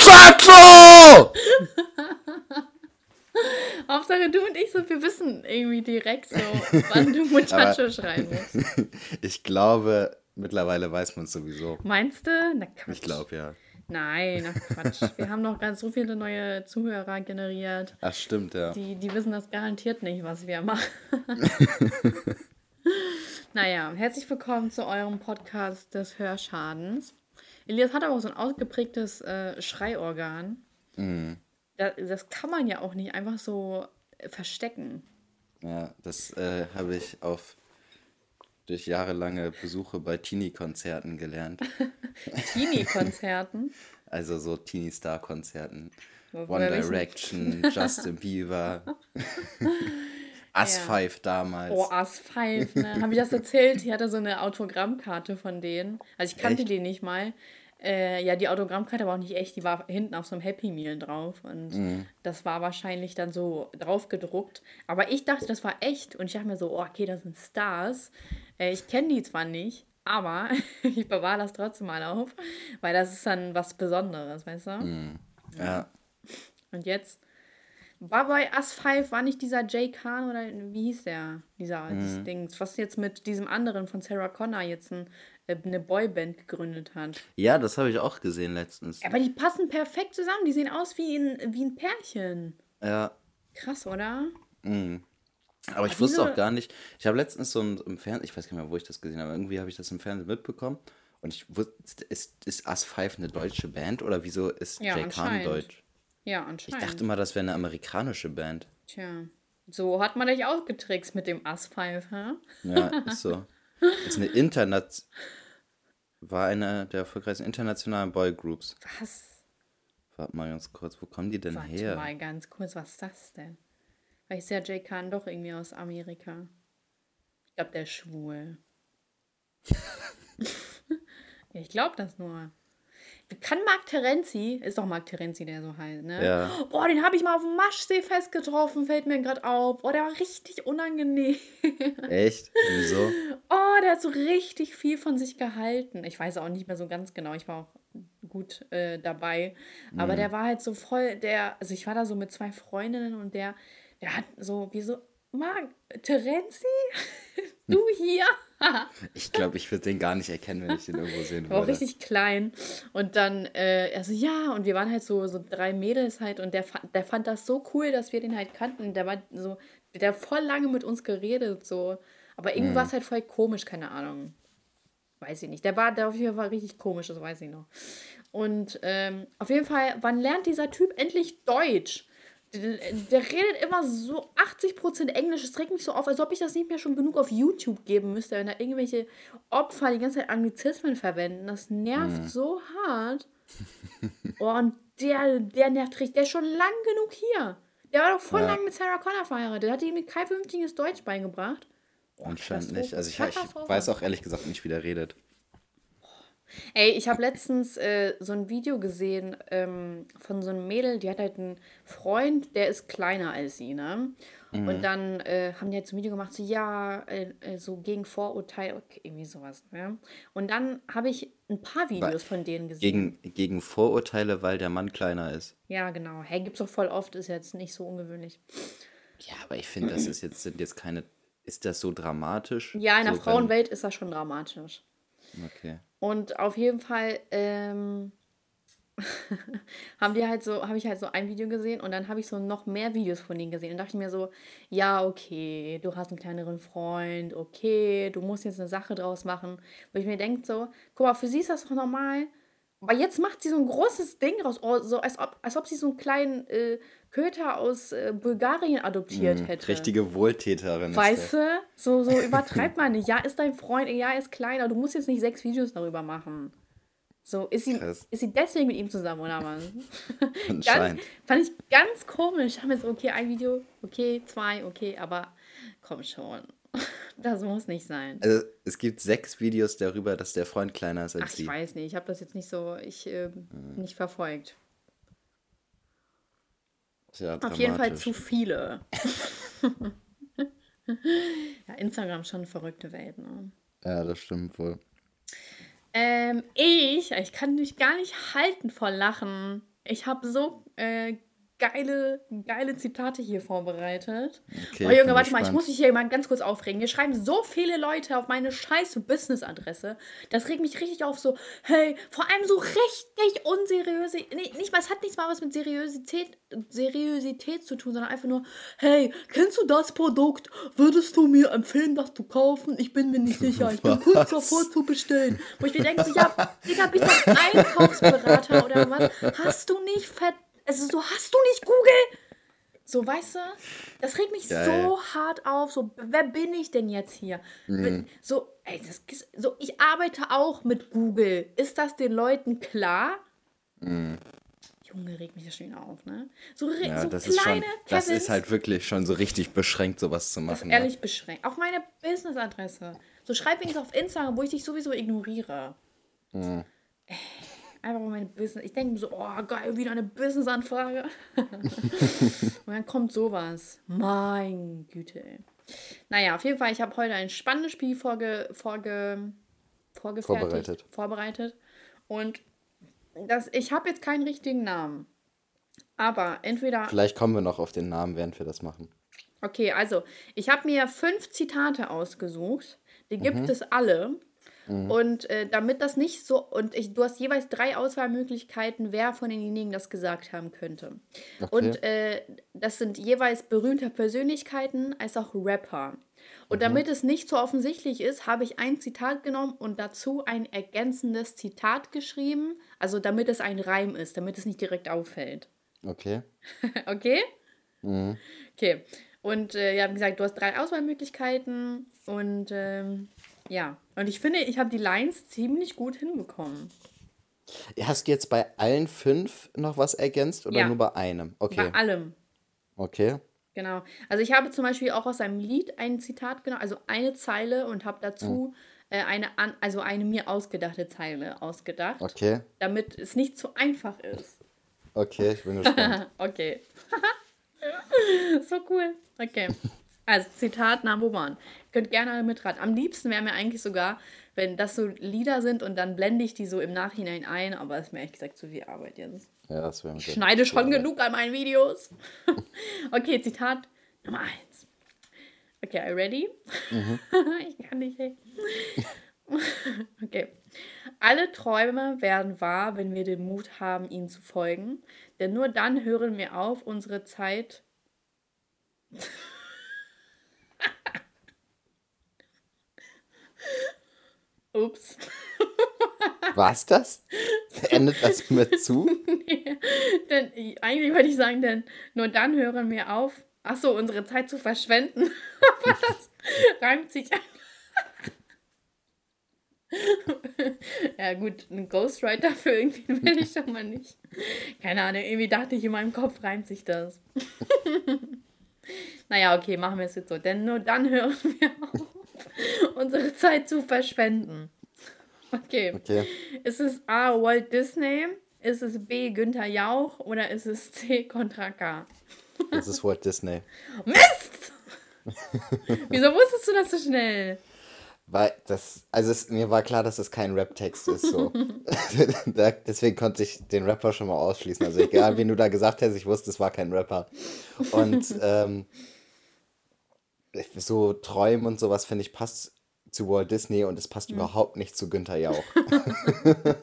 Muchacho! Hauptsache du und ich so, wir wissen irgendwie direkt so, wann du Muchacho schreien musst. Ich glaube, mittlerweile weiß man es sowieso. Meinst du? Na Quatsch. Ich glaube, ja. Nein, na Quatsch. Wir haben noch ganz so viele neue Zuhörer generiert. Ach, stimmt, ja. Die, die wissen das garantiert nicht, was wir machen. naja, herzlich willkommen zu eurem Podcast des Hörschadens. Elias hat aber auch so ein ausgeprägtes äh, Schreiorgan. Mhm. Da, das kann man ja auch nicht einfach so verstecken. Ja, das äh, habe ich auf durch jahrelange Besuche bei Teenie-Konzerten gelernt. Teenie-Konzerten. Also so Teenie-Star-Konzerten. One Direction, Justin Bieber, Us Ja. Five damals. Oh, As Five, ne? Habe ich das erzählt? Ich hatte so eine Autogrammkarte von denen. Also ich kannte Echt? die nicht mal. Äh, ja, die Autogrammkarte war auch nicht echt, die war hinten auf so einem Happy Meal drauf. Und Mhm. das war wahrscheinlich dann so drauf gedruckt. Aber ich dachte, das war echt. Und ich dachte mir so, oh, okay, das sind Stars. Äh, ich kenne die zwar nicht, aber ich bewahre das trotzdem mal auf. Weil das ist dann was Besonderes, weißt du? Mhm. ja, Und jetzt war bei Us 5, war nicht dieser Jay Khan oder wie hieß der? Dieser Mhm. dieses Dings, was jetzt mit diesem anderen von Sarah Connor jetzt ein, äh, eine Boyband gegründet hat. ja, das habe ich auch gesehen letztens. Aber die passen perfekt zusammen, die sehen aus wie ein, wie ein Pärchen. Ja, Krass, oder? mhm. Aber ich wusste auch gar nicht, ich habe letztens so ein, im Fernsehen, ich weiß gar nicht mehr, wo ich das gesehen habe, irgendwie habe ich das im Fernsehen mitbekommen und ich wusste, ist, ist Us Five eine deutsche Band oder wieso ist Ja, Jay Khan deutsch? Ja, Ich anscheinend. dachte immer, das wäre eine amerikanische Band. Tja, so hat man dich ausgetrickst mit dem 5, hä? Ja, ist so. Ist eine Internet. War eine der erfolgreichsten internationalen Boygroups. Was? Warte mal ganz kurz, wo kommen die denn Warte her? mal ganz kurz, was ist das denn? Vielleicht ist ja Jay Khan doch irgendwie aus Amerika. Ich glaube, der ist schwul. Ich glaube das nur. Kann Mark Terenzi, ist doch Mark Terenzi, der so heißt, ne? Ja. Boah, den habe ich mal auf dem Maschsee festgetroffen, fällt mir gerade auf. Boah, der war richtig unangenehm. Echt? Wieso? Oh, der hat so richtig viel von sich gehalten. Ich weiß auch nicht mehr so ganz genau. Ich war auch gut äh, dabei. Aber der war halt so voll, der, also ich war da so mit zwei Freundinnen und der, der hat so, wie so, Marc, Terenzi? du hier? Ich glaube, ich würde den gar nicht erkennen, wenn ich den irgendwo sehen war auch würde. richtig klein. Und dann, äh, er so, ja, und wir waren halt so, so drei Mädels halt und der, der fand das so cool, dass wir den halt kannten. Der war so, der hat voll lange mit uns geredet, so. Aber irgendwie war es halt voll komisch, keine Ahnung. Weiß ich nicht. Der war, der auf jeden Fall richtig komisch, das weiß ich noch. Und ähm, auf jeden Fall, wann lernt dieser Typ endlich Deutsch? Der, redet immer so 80% Englisch. Es regt mich so auf, als ob ich das nicht mehr schon genug auf YouTube geben müsste, wenn da irgendwelche Opfer die ganze Zeit Anglizismen verwenden. Das nervt so hart. Oh, und der, der nervt richtig. Der ist schon lang genug hier. Der war doch voll Ja. lang mit Sarah Connor verheiratet. Der hat ihm kein vernünftiges Deutsch beigebracht. Anscheinend nicht. Also ich, ich weiß auch ehrlich gesagt nicht, wie der redet. Ey, ich habe letztens äh, so ein Video gesehen ähm, von so einem Mädel, die hat halt einen Freund, der ist kleiner als sie, ne? Und dann äh, haben die halt so ein Video gemacht, so ja, äh, äh, so gegen Vorurteile, okay, irgendwie sowas, ne? Und dann habe ich ein paar Videos von denen gesehen. Gegen, gegen Vorurteile, weil der Mann kleiner ist. Ja, genau. Hey, gibt's doch voll oft, ist jetzt nicht so ungewöhnlich. Ja, aber ich finde, das ist jetzt, sind jetzt keine. Ist das so dramatisch? Ja, in der so, Frauenwelt ist das schon dramatisch. Okay. Und auf jeden Fall ähm, haben die halt so, habe ich halt so ein Video gesehen und dann habe ich so noch mehr Videos von denen gesehen. Und dachte ich mir so, ja, okay, du hast einen kleineren Freund, okay, du musst jetzt eine Sache draus machen. Wo ich mir denke so, guck mal, für sie ist das doch normal. Aber jetzt macht sie so ein großes Ding raus, oh, so als ob, als ob sie so einen kleinen äh, Köter aus äh, Bulgarien adoptiert hätte. Hm, Richtige Wohltäterin. Weißt du? So, so übertreibt man nicht. Ja, ist dein Freund, ja, ist kleiner. Du musst jetzt nicht sechs Videos darüber machen. So, ist sie, Krass. ist sie deswegen mit ihm zusammen, oder was? ganz, fand ich ganz komisch. Ich habe jetzt, okay, ein Video, okay, zwei, okay, aber komm schon. Das muss nicht sein. Also, es gibt sechs Videos darüber, dass der Freund kleiner ist als Ach, ich sie. weiß nicht. Ich habe das jetzt nicht so, ich ähm, nicht verfolgt. Ja, Auf jeden Fall zu viele. ja, Instagram schon eine verrückte Welt, ne? Ja, das stimmt wohl. Ähm, ich, ich kann mich gar nicht halten vor Lachen. Ich habe so äh, geile, geile Zitate hier vorbereitet. Okay, oh Junge, warte mal, ich muss mich hier mal ganz kurz aufregen. Mir schreiben so viele Leute auf meine scheiß Business-Adresse. Das regt mich richtig auf, so, hey, vor allem so richtig unseriöse, nee, nicht mal, es hat nichts mal was mit Seriosität, Seriosität zu tun, sondern einfach nur, hey, kennst du das Produkt? Würdest du mir empfehlen, das zu kaufen? Ich bin mir nicht sicher, ich bin kurz davor zu bestellen. Wo ich mir denke, so, ja, Digga, bist du Einkaufsberater oder was? Hast du nicht verdammt also so, hast du nicht Google? So, weißt du, das regt mich Geil. so hart auf. So, wer bin ich denn jetzt hier? Mhm. So, ey, das, so, ich arbeite auch mit Google. Ist das den Leuten klar? Mhm. Junge, regt mich das schon auf, ne? So, ja, so das kleine ist schon, Das ist halt wirklich schon so richtig beschränkt, sowas zu machen. Ne? ehrlich ne? beschränkt. Auch meine Business-Adresse. So, schreib wenigstens auf Instagram, wo ich dich sowieso ignoriere. Mhm. Ey. Einfach mal meine Business. Ich denke so, oh geil, wieder eine Business-Anfrage. und dann kommt sowas. Mein Güte. Naja, auf jeden Fall, ich habe heute ein spannendes Spiel vorge, vorge, vorgefertigt. Vorbereitet. Vorbereitet. Und das, ich habe jetzt keinen richtigen Namen. Aber entweder. Vielleicht kommen wir noch auf den Namen, während wir das machen. Okay, also ich habe mir fünf Zitate ausgesucht. Die gibt mhm. es alle. Mhm. Und äh, damit das nicht so, und ich, du hast jeweils drei Auswahlmöglichkeiten, wer von denjenigen das gesagt haben könnte. Okay. Und äh, das sind jeweils berühmte Persönlichkeiten als auch Rapper. Und mhm. damit es nicht so offensichtlich ist, habe ich ein Zitat genommen und dazu ein ergänzendes Zitat geschrieben. Also damit es ein Reim ist, damit es nicht direkt auffällt. Okay. okay? Mhm. Okay. Und äh, ja, wie gesagt, du hast drei Auswahlmöglichkeiten und ähm, ja, und ich finde, ich habe die Lines ziemlich gut hinbekommen. Hast du jetzt bei allen fünf noch was ergänzt oder ja. nur bei einem? Okay. Bei allem. Okay. Genau. Also ich habe zum Beispiel auch aus einem Lied ein Zitat genommen, also eine Zeile und habe dazu mhm. äh, eine, an, also eine mir ausgedachte Zeile ausgedacht. Okay. Damit es nicht zu einfach ist. Okay, ich bin gespannt. okay. so cool. Okay. Also Zitat Number one. Könnt gerne alle mitraten. Am liebsten wäre mir eigentlich sogar, wenn das so Lieder sind und dann blende ich die so im Nachhinein ein, aber das ist mir ehrlich gesagt zu viel Arbeit jetzt. Ja, das wäre Ich schneide schon Arbeit. genug an meinen Videos. okay, Zitat Nummer eins. Okay, are you ready? Mhm. ich kann nicht. Hey. okay. Alle Träume werden wahr, wenn wir den Mut haben, ihnen zu folgen. Denn nur dann hören wir auf, unsere Zeit Ups. War's das? Endet das mit zu? nee, denn eigentlich wollte ich sagen, denn nur dann hören wir auf, achso, unsere Zeit zu verschwenden. Aber das reimt sich ja, gut, ein Ghostwriter für irgendwie will ich schon mal nicht. Keine Ahnung, irgendwie dachte ich in meinem Kopf reimt sich das. naja, okay, machen wir es jetzt so. Denn nur dann hören wir auf unsere Zeit zu verschwenden. Okay. okay. Ist es A. Walt Disney? Ist es B. Günther Jauch? Oder ist es C. Contra K? Das ist Walt Disney. Mist! Wieso wusstest du das so schnell? Weil das, also es, mir war klar, dass das kein Rap-Text ist. So. Deswegen konnte ich den Rapper schon mal ausschließen. Also egal, wen du da gesagt hast, ich wusste, es war kein Rapper. Und ähm, so Träumen und sowas, finde ich, passt zu Walt Disney und es passt mhm. überhaupt nicht zu Günther Jauch.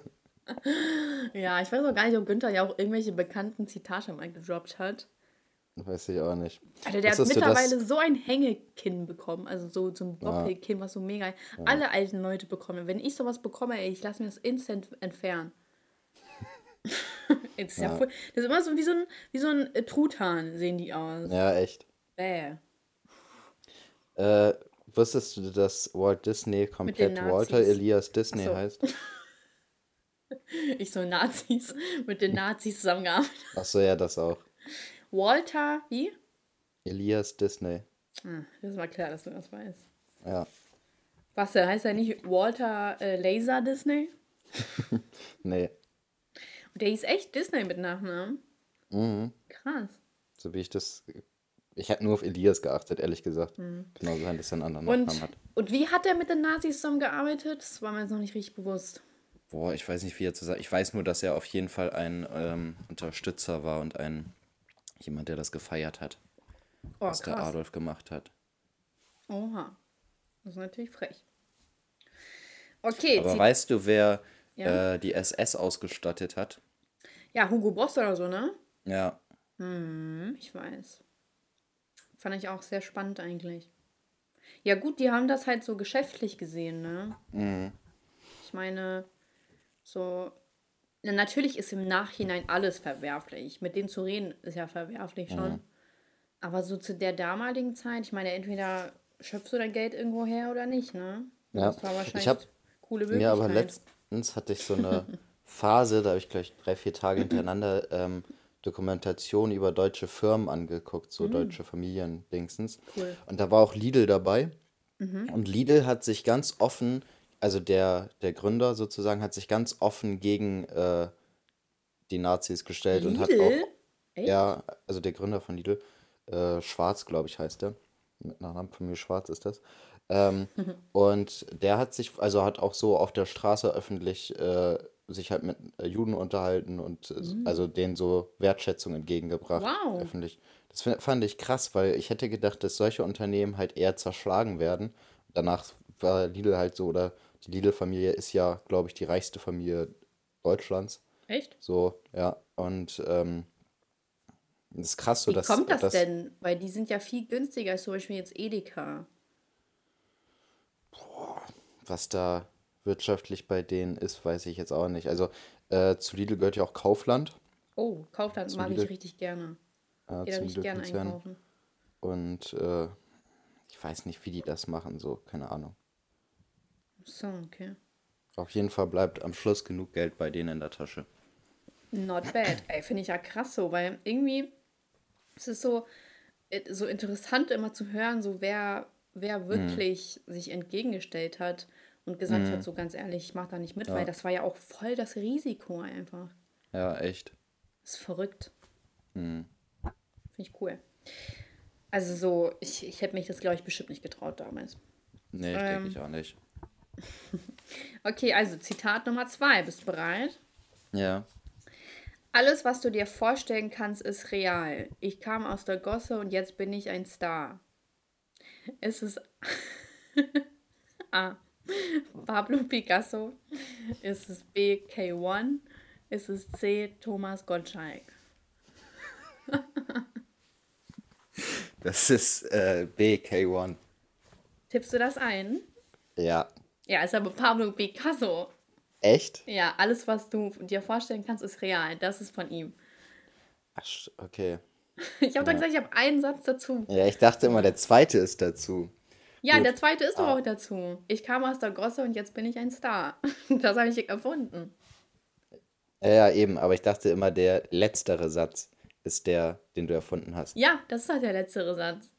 ja, ich weiß auch gar nicht, ob Günther Jauch irgendwelche bekannten Zitate mal gedroppt hat. Weiß ich auch nicht. Alter, der hat mittlerweile so ein Hängekinn bekommen, also so, so ein Doppelkinn, ja. was so mega. Ja. Alle alten Leute bekommen. Wenn ich sowas bekomme, ey, ich lasse mir das instant entfernen. das, ist ja. ja voll, das ist immer so wie so ein, wie so ein Truthahn, sehen die aus. Ja, echt. Bäh. Äh, wusstest du, dass Walt Disney komplett Walter Elias Disney so. heißt? Ich so Nazis, mit den Nazis zusammengearbeitet. Achso, ja, das auch. Walter, wie? Elias Disney. Ah, das war klar, dass du das weißt. Ja. Was, der heißt ja nicht Walter äh, Laser Disney? nee. Und der hieß echt Disney mit Nachnamen? Mhm. Krass. So wie ich das ich hätte nur auf Elias geachtet, ehrlich gesagt. Mhm. Genau sein, dass er einen anderen und, Nachnamen hat. Und wie hat er mit den Nazis zusammengearbeitet? Das war mir jetzt noch nicht richtig bewusst. boah, ich weiß nicht, wie er zu sagen. Ich weiß nur, dass er auf jeden Fall ein ähm, Unterstützer war und ein jemand, der das gefeiert hat, Oh, was der krass. Adolf gemacht hat. Oha. Das ist natürlich frech. Okay, Aber weißt du, wer Ja. äh, die SS ausgestattet hat? ja, Hugo Boss oder so, ne? Ja, Hm, ich weiß. Fand ich auch sehr spannend eigentlich. Ja, gut, die haben das halt so geschäftlich gesehen, ne? mhm. Ich meine, so. Na, natürlich ist im Nachhinein alles verwerflich. Mit denen zu reden ist ja verwerflich schon. Aber so zu der damaligen Zeit, ich meine, entweder schöpfst du dein Geld irgendwo her oder nicht, ne? Ja. Das war wahrscheinlich Ich hab- coole Möglichkeit. Ja, aber letztens hatte ich so eine Phase, da habe ich gleich drei, vier Tage hintereinander ähm, Dokumentation über deutsche Firmen angeguckt, so deutsche Familiendingsens. Cool. Mhm. Und da war auch Lidl dabei. Und Lidl hat sich ganz offen, also der, der Gründer sozusagen, hat sich ganz offen gegen äh, die Nazis gestellt und hat Lidl? auch, Echt? ja, also der Gründer von Lidl, äh, Schwarz, glaube ich, heißt der. Mit Nachnamen von mir Schwarz ist das. Ähm, und der hat sich, also hat auch so auf der Straße öffentlich äh, sich halt mit äh, Juden unterhalten und äh, also denen so Wertschätzung entgegengebracht. Wow. Öffentlich. Das fand ich krass, weil ich hätte gedacht, dass solche Unternehmen halt eher zerschlagen werden. Danach war Lidl halt so, oder die Lidl-Familie ist ja, glaube ich, die reichste Familie Deutschlands. Echt? So, ja. Und ähm, das ist krass so, Wie dass kommt das dass- denn? Weil die sind ja viel günstiger als zum Beispiel jetzt Edeka. was da wirtschaftlich bei denen ist, weiß ich jetzt auch nicht. Also äh, zu Lidl gehört ja auch Kaufland. Oh, Kaufland mag ich Lidl. richtig gerne. Äh, Geht da richtig gerne einkaufen. Und äh, ich weiß nicht, wie die das machen, so, keine Ahnung. So, okay. Auf jeden Fall bleibt am Schluss genug Geld bei denen in der Tasche. Not bad. Ey, finde ich ja krass so, weil irgendwie es ist so, äh, so interessant immer zu hören, so wer, wer wirklich sich entgegengestellt hat und gesagt hat, so ganz ehrlich, ich mache da nicht mit, weil das war ja auch voll das Risiko einfach. Ja, echt. Das ist verrückt. Hm. Finde ich cool. Also so, ich, ich hätte mich das, glaube ich, bestimmt nicht getraut damals. Nee, ich Ähm. denke ich auch nicht. Okay, also Zitat Nummer zwei. Bist du bereit? Ja. Alles, was du dir vorstellen kannst, ist real. Ich kam aus der Gosse und jetzt bin ich ein Star. Ist es A. Pablo Picasso? Ist es B. K1? Ist es C. Thomas Gottschalk? Das ist äh, BK1. Tippst du das ein? Ja. Ja, ist aber Pablo Picasso. Echt? Ja, alles, was du dir vorstellen kannst, ist real. Das ist von ihm. Ach, okay. Ich habe doch gesagt, ich habe einen Satz dazu. Ja, ich dachte immer, der zweite ist dazu. Ja, Gut. der zweite ist doch Ah. auch dazu. Ich kam aus der Gosse und jetzt bin ich ein Star. Das habe ich erfunden. Ja, eben, aber ich dachte immer, der letztere Satz ist der, den du erfunden hast. Ja, das ist halt der letztere Satz.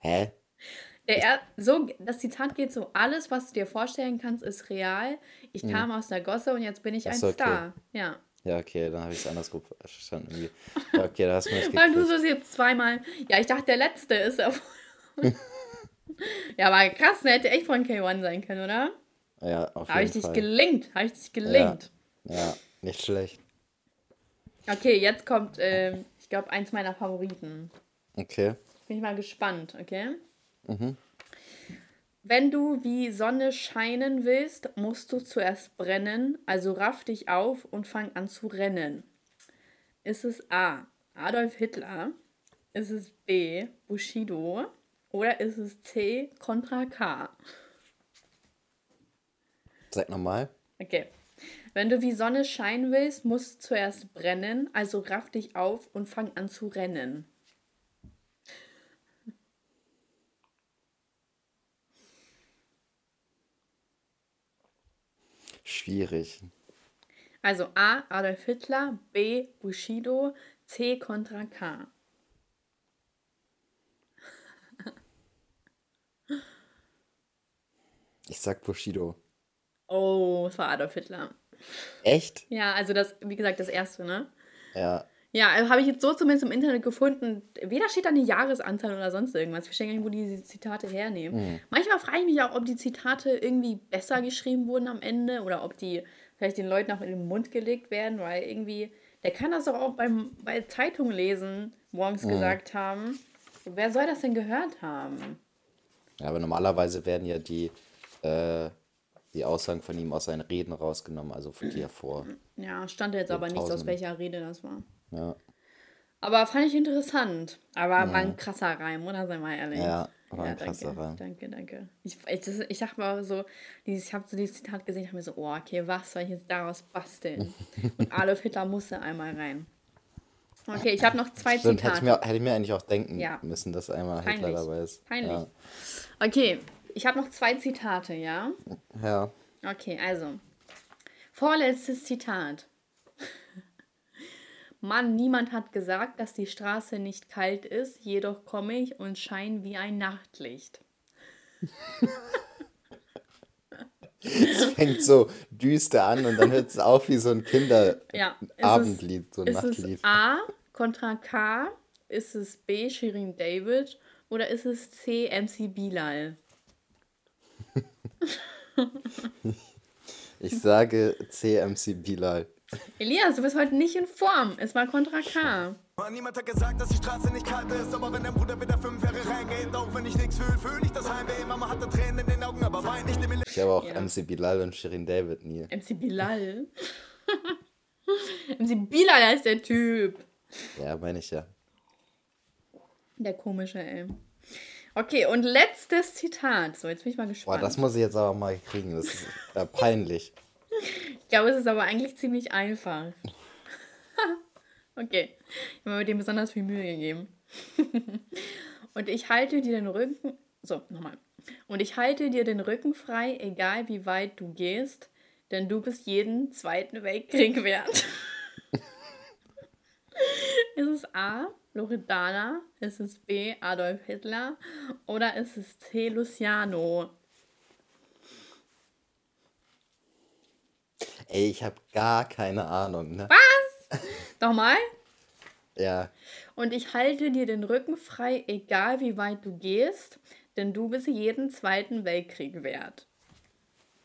Hä? Er, so, das Zitat geht so: Alles, was du dir vorstellen kannst, ist real. Ich kam aus der Gosse und jetzt bin ich Ach ein so, okay. Star. Ja. Ja, okay, dann habe ich es andersrum verstanden. Irgendwie. Ja, okay, da hast du mich Weil du so jetzt zweimal. Ja, ich dachte, der letzte ist er. ja, aber krass, der hätte echt von K1 sein können, oder? Ja, auf Habe ich jeden dich Fall. gelingt. Habe ich dich gelingt. Ja, nicht schlecht. Okay, jetzt kommt, ähm, ich glaube, eins meiner Favoriten. Okay. Bin ich mal gespannt, okay? Mhm. Wenn du wie Sonne scheinen willst, musst du zuerst brennen, also raff dich auf und fang an zu rennen. Ist es A. Adolf Hitler? Ist es B. Bushido? Oder ist es C. Contra K? Sag nochmal. Okay. Wenn du wie Sonne scheinen willst, musst du zuerst brennen, also raff dich auf und fang an zu rennen. Schwierig. Also A. Adolf Hitler, B. Bushido, C. Contra K. Ich sag Bushido. Oh, es war Adolf Hitler. Echt? Ja, also das, wie gesagt, das erste, ne? Ja. Ja, also habe ich jetzt so zumindest im Internet gefunden. Weder steht da eine Jahresanzahl oder sonst irgendwas. Ich verstehe gar nicht, wo die diese Zitate hernehmen. Mhm. Manchmal frage ich mich auch, ob die Zitate irgendwie besser geschrieben wurden am Ende oder ob die vielleicht den Leuten auch in den Mund gelegt werden, weil irgendwie, der kann das doch auch beim, bei Zeitung lesen, morgens mhm. gesagt haben. Wer soll das denn gehört haben? Ja, aber normalerweise werden ja die, äh, die Aussagen von ihm aus seinen Reden rausgenommen, also von dir vor. Ja, stand jetzt aber nicht, aus welcher Rede das war. Ja. Aber fand ich interessant. Aber ja. war ein krasser Reim, oder? Sei mal ehrlich. Ja, war ein ja, krasser danke, Reim. Danke, danke. Ich, ich, ich dachte mal so, ich habe so dieses Zitat gesehen, ich habe mir so, oh, okay, was soll ich jetzt daraus basteln? Und Adolf Hitler musste einmal rein. Okay, ich habe noch zwei Stimmt, Zitate. Hätte ich, mir, hätte ich mir eigentlich auch denken ja. müssen, dass einmal Peinlich. Hitler dabei ist. Peinlich. Ja. Okay, ich habe noch zwei Zitate, ja? Ja. Okay, also. Vorletztes Zitat. Mann, niemand hat gesagt, dass die Straße nicht kalt ist, jedoch komme ich und scheine wie ein Nachtlicht. es fängt so düster an und dann hört es auf wie so ein Kinderabendlied, ja, so ein ist Nachtlied. Es A, Contra K, ist es B, Shirin David oder ist es C, MC Bilal? ich sage C, MC Bilal. Elias, du bist heute nicht in Form. Es war Contra K. Niemand hat gesagt, dass die Straße nicht kalt ist, aber wenn dein Bruder wieder fünf Jahre reingeht, auch wenn ich nichts fühle, fühle ich das Heimweh. Mama hatte Tränen in den Augen, aber weint nicht im Ich habe auch ja. MC Bilal und Shirin David nie. MC Bilal? MC Bilal ist der Typ. Ja, meine ich ja. Der komische, ey. Okay, und letztes Zitat. So, jetzt bin ich mal gespannt. Boah, das muss ich jetzt aber mal kriegen. Das ist äh, peinlich. Ich glaube, es ist aber eigentlich ziemlich einfach. okay. Ich habe mir dem besonders viel Mühe gegeben. und ich halte dir den Rücken. So, nochmal. Und ich halte dir den Rücken frei, egal wie weit du gehst, denn du bist jeden Zweiten Weltkrieg wert. ist es A. Loredana? Ist es B. Adolf Hitler? Oder ist es C. Luciano? Ey, ich habe gar keine Ahnung. Ne? Was? Nochmal? ja. Und ich halte dir den Rücken frei, egal wie weit du gehst, denn du bist jeden Zweiten Weltkrieg wert.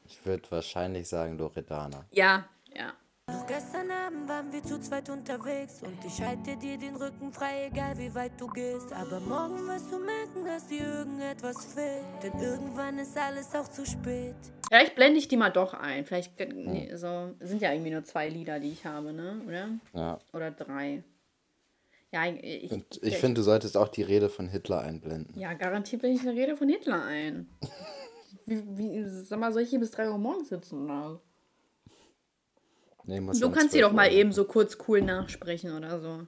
Ich würde wahrscheinlich sagen Loredana. Ja, ja. Noch gestern Abend waren wir zu zweit unterwegs und ich halte dir den Rücken frei, egal wie weit du gehst. Aber morgen wirst du merken, dass dir irgendetwas fehlt, denn irgendwann ist alles auch zu spät. Vielleicht blende ich die mal doch ein. Vielleicht nee, so sind ja irgendwie nur zwei Lieder, die ich habe, ne? Oder? Ja. Oder drei. Ja, ich, ich, ich finde, du solltest auch die Rede von Hitler einblenden. Ja, garantiert blende ich eine Rede von Hitler ein. wie, wie, sag mal, soll ich hier bis drei Uhr morgens sitzen oder? Nee, du kannst sie doch mal eben so kurz cool nachsprechen oder so.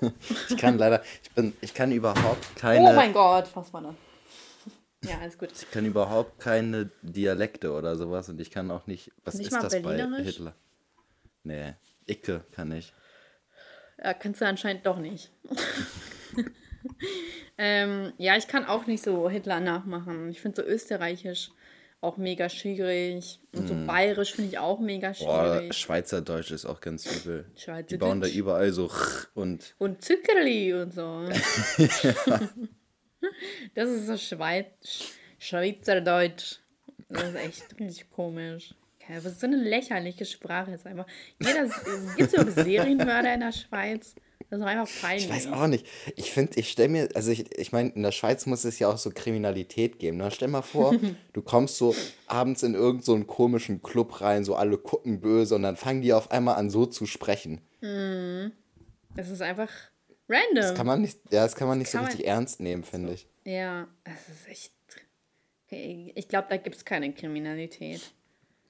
ich kann leider, ich bin, ich kann überhaupt keine. Oh mein Gott, was war das? Ja, alles gut. Ich kann überhaupt keine Dialekte oder sowas und ich kann auch nicht. Was nicht ist das bei Hitler? Nee, Icke kann ich. Ja, kannst du anscheinend doch nicht. ähm, ja, ich kann auch nicht so Hitler nachmachen. Ich finde so österreichisch auch mega schwierig. Und so mm. bayerisch finde ich auch mega schwierig. Boah, Schweizerdeutsch ist auch ganz übel. Die bauen da überall so und. Und Zuckerli und so. Das ist so Schweiz Schweizerdeutsch. Das ist echt richtig komisch. Was ist so eine lächerliche Sprache ist einfach. Jeder, gibt es überhaupt Serienmörder in der Schweiz? Das ist einfach peinlich. Ich weiß auch nicht. Ich finde, ich stelle mir, also ich, ich meine, in der Schweiz muss es ja auch so Kriminalität geben. Ne? Stell mal vor, du kommst so abends in irgendeinen so komischen Club rein, so alle gucken böse und dann fangen die auf einmal an so zu sprechen. Mhm. Das ist einfach random. Das kann man nicht, ja, das kann man nicht kann so richtig man, ernst nehmen, finde ich. Ja, das ist echt. Ich glaube, da gibt es keine Kriminalität.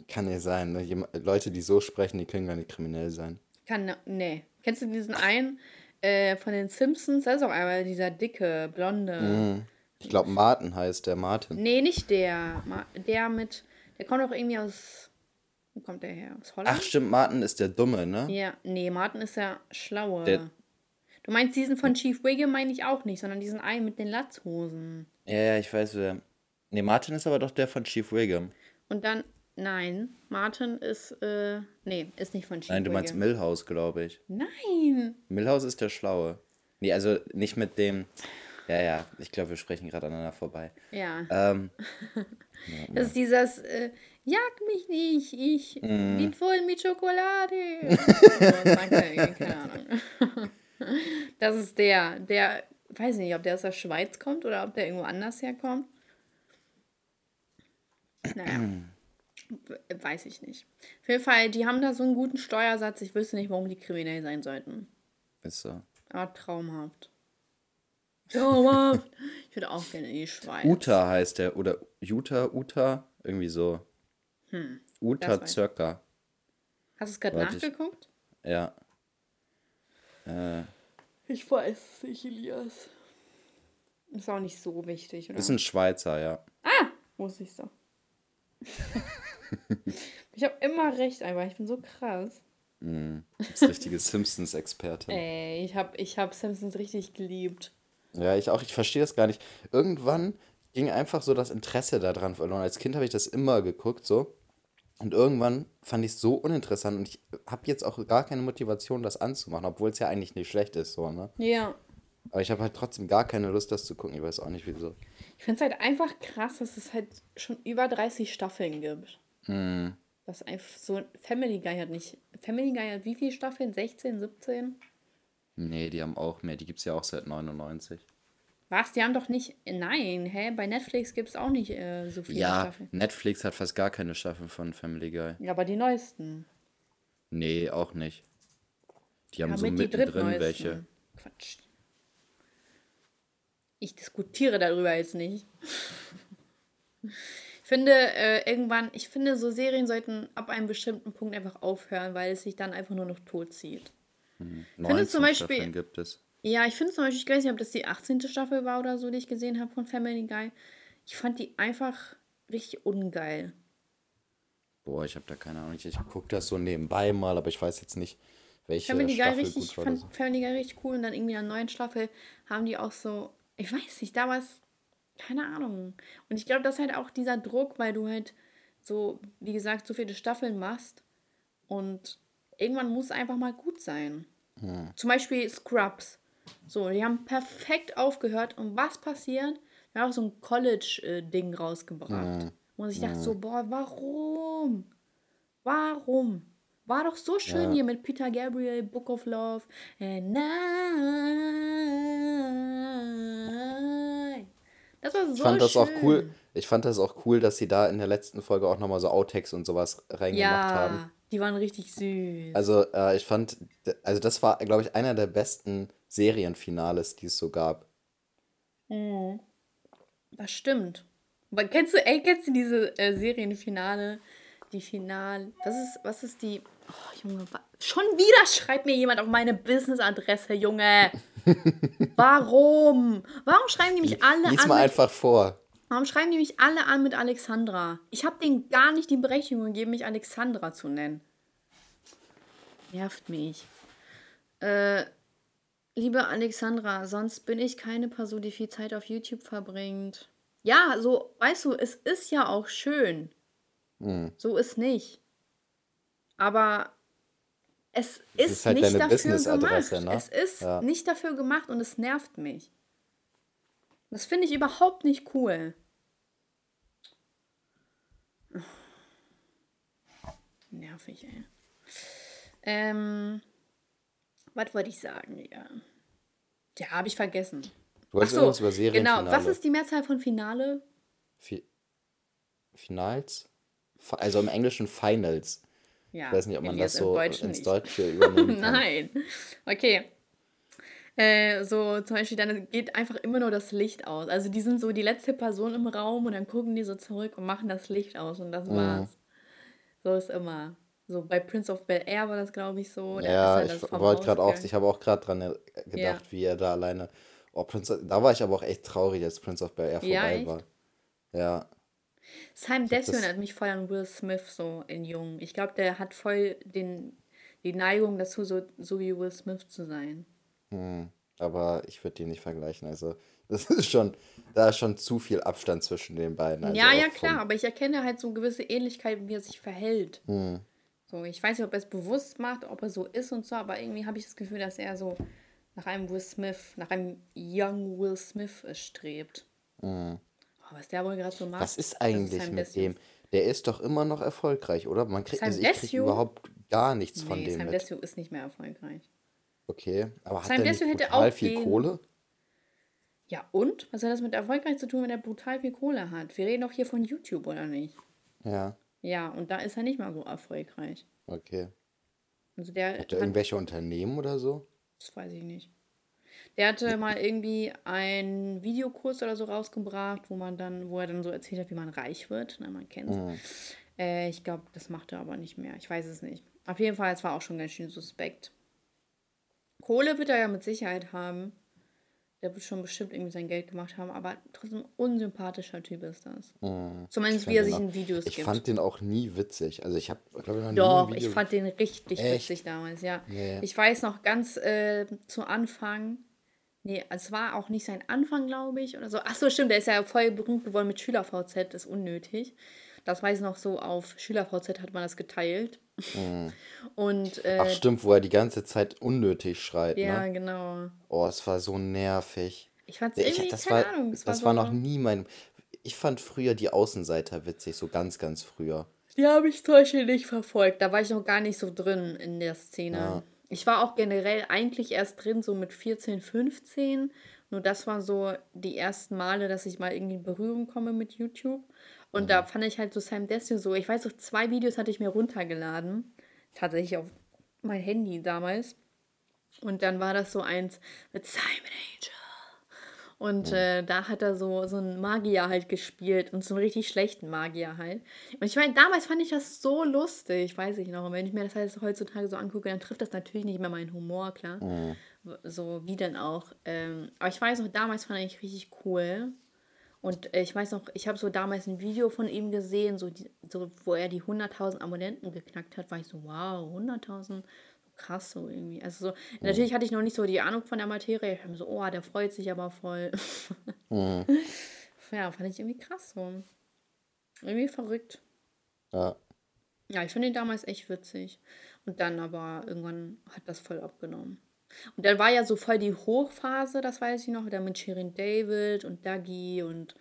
Kann nicht sein. Ne? Leute, die so sprechen, die können gar nicht kriminell sein. Kann, nee. Kennst du diesen einen äh, von den Simpsons? Das ist auch einmal dieser dicke, blonde. Mm. Ich glaube, Martin heißt der Martin. Nee, nicht der. Der mit. Der kommt auch irgendwie aus. Wo kommt der her? Aus Holland? Ach, stimmt, Martin ist der Dumme, ne? Ja, nee, Martin ist der Schlaue. Der, du meinst diesen von Chief Wiggum, meine ich auch nicht, sondern diesen einen mit den Latzhosen. Ja, ja, ich weiß wer. Nee, Martin ist aber doch der von Chief Wiggum. Und dann Nein, Martin ist, äh, nee, ist nicht von Nein, du meinst. Milhouse, glaube ich. Nein. Milhouse ist der Schlaue. Nee, also nicht mit dem. Ja, ja, ich glaube, wir sprechen gerade aneinander vorbei. Ja. Ähm, Das ist dieses, äh, jag mich nicht, ich Mhm. bin voll mit Schokolade. so, sagt irgendwie, keine Ahnung. Das ist der, der, weiß nicht, ob der aus der Schweiz kommt oder ob der irgendwo anders herkommt. Naja, weiß ich nicht. Auf jeden Fall, die haben da so einen guten Steuersatz, ich wüsste nicht, warum die kriminell sein sollten. ist so. Aber traumhaft. Traumhaft. Ich würde auch gerne in die Schweiz. Uta heißt der. Oder Uta, Uta, irgendwie so. Uta weiß ich. Zöcker. Hast du es gerade Warte, ich- nachgeguckt? Ja. Äh, Ich weiß es nicht, Elias. Ist auch nicht so wichtig, oder? ist ein Schweizer, ja. Wusste ich so. ich habe immer recht, einfach. Ich bin so krass. Ist richtige Simpsons-Expertin. Ey, ich habe ich hab Simpsons richtig geliebt. Ja, ich auch. Ich verstehe das gar nicht. Irgendwann ging einfach so das Interesse daran verloren. Als Kind habe ich das immer geguckt, so. Und irgendwann fand ich es so uninteressant und ich habe jetzt auch gar keine Motivation, das anzumachen, obwohl es ja eigentlich nicht schlecht ist, so, ne? Ja. Aber ich habe halt trotzdem gar keine Lust, das zu gucken. Ich weiß auch nicht, wieso. Ich finde es halt einfach krass, dass es halt schon über 30 Staffeln gibt. Das einfach so. Family Guy hat nicht. Family Guy hat wie viele Staffeln? 16, 17? Nee, die haben auch mehr. Die gibt es ja auch seit 99. Was? Die haben doch nicht. Nein, hä? Bei Netflix gibt es auch nicht äh, so viele Ja, Staffeln. Netflix hat fast gar keine Staffeln von Family Guy. Ja, aber die neuesten. Nee, auch nicht. Die haben Ja, so mittendrin welche. Quatsch. Ich diskutiere darüber jetzt nicht. Ich finde, äh, irgendwann, ich finde, so Serien sollten ab einem bestimmten Punkt einfach aufhören, weil es sich dann einfach nur noch tot zieht. 19 zum Beispiel- Staffeln gibt es. Ja, ich finde zum Beispiel, ich weiß nicht, ob das die 18. Staffel war oder so, die ich gesehen habe von Family Guy. Ich fand die einfach richtig ungeil. Boah, ich habe da keine Ahnung. Ich, ich gucke das so nebenbei mal, aber ich weiß jetzt nicht, welche Family Guy Staffel richtig, gut war oder fand so. Family Guy richtig cool und dann irgendwie in der neuen Staffel haben die auch so, ich weiß nicht, damals, keine Ahnung. Und ich glaube, das ist halt auch dieser Druck, weil du halt so, wie gesagt, so viele Staffeln machst und irgendwann muss es einfach mal gut sein. Zum Beispiel Scrubs. So, die haben perfekt aufgehört und was passiert? Wir haben auch so ein College-Ding rausgebracht. Wo ich dachte so, boah, warum? Warum? War doch so schön Ja. hier mit Peter Gabriel, Book of Love. And I. Das war so Ich fand das schön. auch cool. Ich fand das auch cool, dass sie da in der letzten Folge auch nochmal so Outtakes und sowas reingemacht haben. Ja, die waren richtig süß. Also, äh, ich fand, also das war, glaube ich, einer der besten Serienfinales, die es so gab. Das stimmt. Aber kennst du, ey, kennst du diese äh, Serienfinale? Die Final. Was ist, was ist die. Oh, Junge, schon wieder schreibt mir jemand auf meine Business-Adresse, Junge. Warum? Warum schreiben die mich alle Lies an? mal Mit, einfach vor. warum schreiben die mich alle an mit Alexandra? Ich habe denen gar nicht die Berechtigung gegeben, mich Alexandra zu nennen. Nervt mich. Äh, liebe Alexandra, sonst bin ich keine Person, die viel Zeit auf YouTube verbringt. Ja, so, weißt du, es ist ja auch schön. So ist nicht. Aber es ist, ist halt nicht dafür gemacht. ne? Es ist Ja. nicht dafür gemacht und es nervt mich. Das finde ich überhaupt nicht cool. Nervig, ey. Ähm, was wollte ich sagen, ja? Ja, habe ich vergessen. Du wolltest Ach irgendwas über Serienfinale. Genau, was ist die Mehrzahl von Finale? Fi Finals? Also im Englischen Finals. Ja, Ich weiß nicht, ob man das so ins. Deutsche kann. Nein. Okay. Äh, so zum Beispiel, dann geht einfach immer nur das Licht aus. Also die sind so die letzte Person im Raum und dann gucken die so zurück und machen das Licht aus und das war's. So ist immer. So bei Prince of Bel Air war das, glaube ich, so. Da Ja, ist er ich wollte gerade auch, ich habe auch gerade dran äh, gedacht, Ja. wie er da alleine. Oh, Prince, da war ich aber auch echt traurig, als Prince of Bel Air Ja, vorbei echt? war. Ja, Desio das- erinnert mich voll an Will Smith, so in Jung. Ich glaube, der hat voll den, die Neigung dazu, so, so wie Will Smith zu sein. aber ich würde die nicht vergleichen. Also Das ist schon, da ist schon zu viel Abstand zwischen den beiden. Also ja, ja, klar, aber ich erkenne halt so gewisse Ähnlichkeiten, wie er sich verhält. Hm. So, ich weiß nicht, ob er es bewusst macht, ob er so ist und so, aber irgendwie habe ich das Gefühl, dass er so nach einem Will Smith, nach einem Young Will Smith strebt. Oh, was der wohl gerade so macht. Was ist eigentlich Sam mit dem? Der ist doch immer noch erfolgreich, oder? Man kriegt, also ich krieg überhaupt gar nichts von Nee, dem Sam mit. Ist nicht mehr erfolgreich. Okay, aber hat Sam er nicht auch viel gehen- Kohle? Ja, und? Was hat das mit erfolgreich zu tun, wenn er brutal viel Kohle hat? Wir reden doch hier von YouTube, oder nicht? Ja, Ja, und da ist er nicht mal so erfolgreich. okay. Also der Hat er hat, irgendwelche Unternehmen oder so? das weiß ich nicht. Der hatte mal irgendwie einen Videokurs oder so rausgebracht, wo man dann, wo er dann so erzählt hat, wie man reich wird. Na, man kennt Mhm. äh, Ich glaube, das macht er aber nicht mehr. Ich weiß es nicht. Auf jeden Fall, es war auch schon ganz schön suspekt. Kohle wird er ja mit Sicherheit haben. Der wird schon bestimmt irgendwie sein Geld gemacht haben, aber trotzdem unsympathischer Typ ist das. Zumindest Ich wie er sich in Videos Ich gibt. fand den auch nie witzig. Also ich habe, glaube ich, noch nie Doch, ich Video... fand den richtig Echt? witzig damals, ja. Nee. Ich weiß noch ganz äh, zu Anfang, nee, es war auch nicht sein Anfang, glaube ich, oder so. Ach so, stimmt, der ist ja voll berühmt geworden mit SchülerVZ, ist unnötig. Das weiß ich noch so, auf SchülerVZ hat man das geteilt. Und äh, Mhm. Ach stimmt, wo er die ganze Zeit unnötig schreit, ja, ne? genau. Oh, es war so nervig. Ich fand es Ich, irgendwie, das keine war, Ahnung, das war, war so, noch nie mein... Ich fand früher die Außenseiter witzig, so ganz, ganz früher. Die habe ich zum Beispiel nicht verfolgt. Da war ich noch gar nicht so drin in der Szene. Ja. Ich war auch generell eigentlich erst drin, so mit 14, 15. Nur das war so die ersten Male, dass ich mal irgendwie in Berührung komme mit YouTube. Und da fand ich halt so Sam Desue so. Ich weiß noch, zwei Videos hatte ich mir runtergeladen. Tatsächlich auf mein Handy damals. Und dann war das so eins mit Simon Angel. Und äh, da hat er so, so einen Magier halt gespielt und so einen richtig schlechten Magier halt. Und ich meine, damals fand ich das so lustig, weiß ich noch. Und wenn ich mir das halt heutzutage so angucke, dann trifft das natürlich nicht mehr meinen Humor, klar. So wie denn auch. Ähm, aber ich weiß noch, damals fand ich richtig cool. Und äh, ich weiß noch, ich habe so damals ein Video von ihm gesehen, so, die, so wo er die 100.000 Abonnenten geknackt hat, war ich so, wow, 100.000, krass so irgendwie. Also so, natürlich hatte ich noch nicht so die Ahnung von der Materie. Ich habe mir so, oh, der freut sich aber voll. Ja, fand ich irgendwie krass so. Irgendwie verrückt. Ja. Ja, ich fand ihn damals echt witzig. Und dann aber irgendwann hat das voll abgenommen. Und dann war ja so voll die Hochphase, das weiß ich noch, da mit Shirin David und Dagi und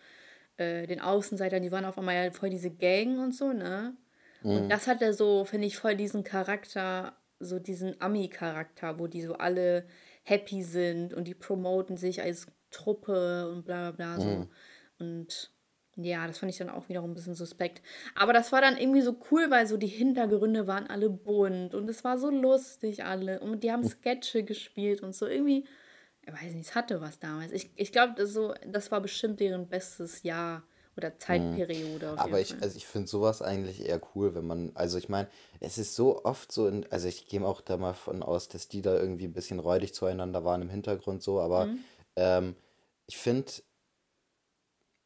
äh, den Außenseitern, die waren auf einmal ja voll diese Gang und so, ne? Und das hat er so, finde ich, voll diesen Charakter, so diesen Ami-Charakter, wo die so alle happy sind und die promoten sich als Truppe und bla bla bla so. Und ja, das fand ich dann auch wiederum ein bisschen suspekt. Aber das war dann irgendwie so cool, weil so die Hintergründe waren alle bunt und es war so lustig alle. Und die haben Sketche gespielt und so irgendwie, ich weiß nicht, es hatte was damals. Ich, ich glaube, das, so, das war bestimmt deren bestes Jahr oder Zeitperiode. Auf Aber ich, Fall. also ich finde sowas eigentlich eher cool, wenn man, also ich meine, es ist so oft so, in, also ich gehe auch da mal von aus, dass die da irgendwie ein bisschen räudig zueinander waren im Hintergrund so, aber Mhm. ähm, ich finde,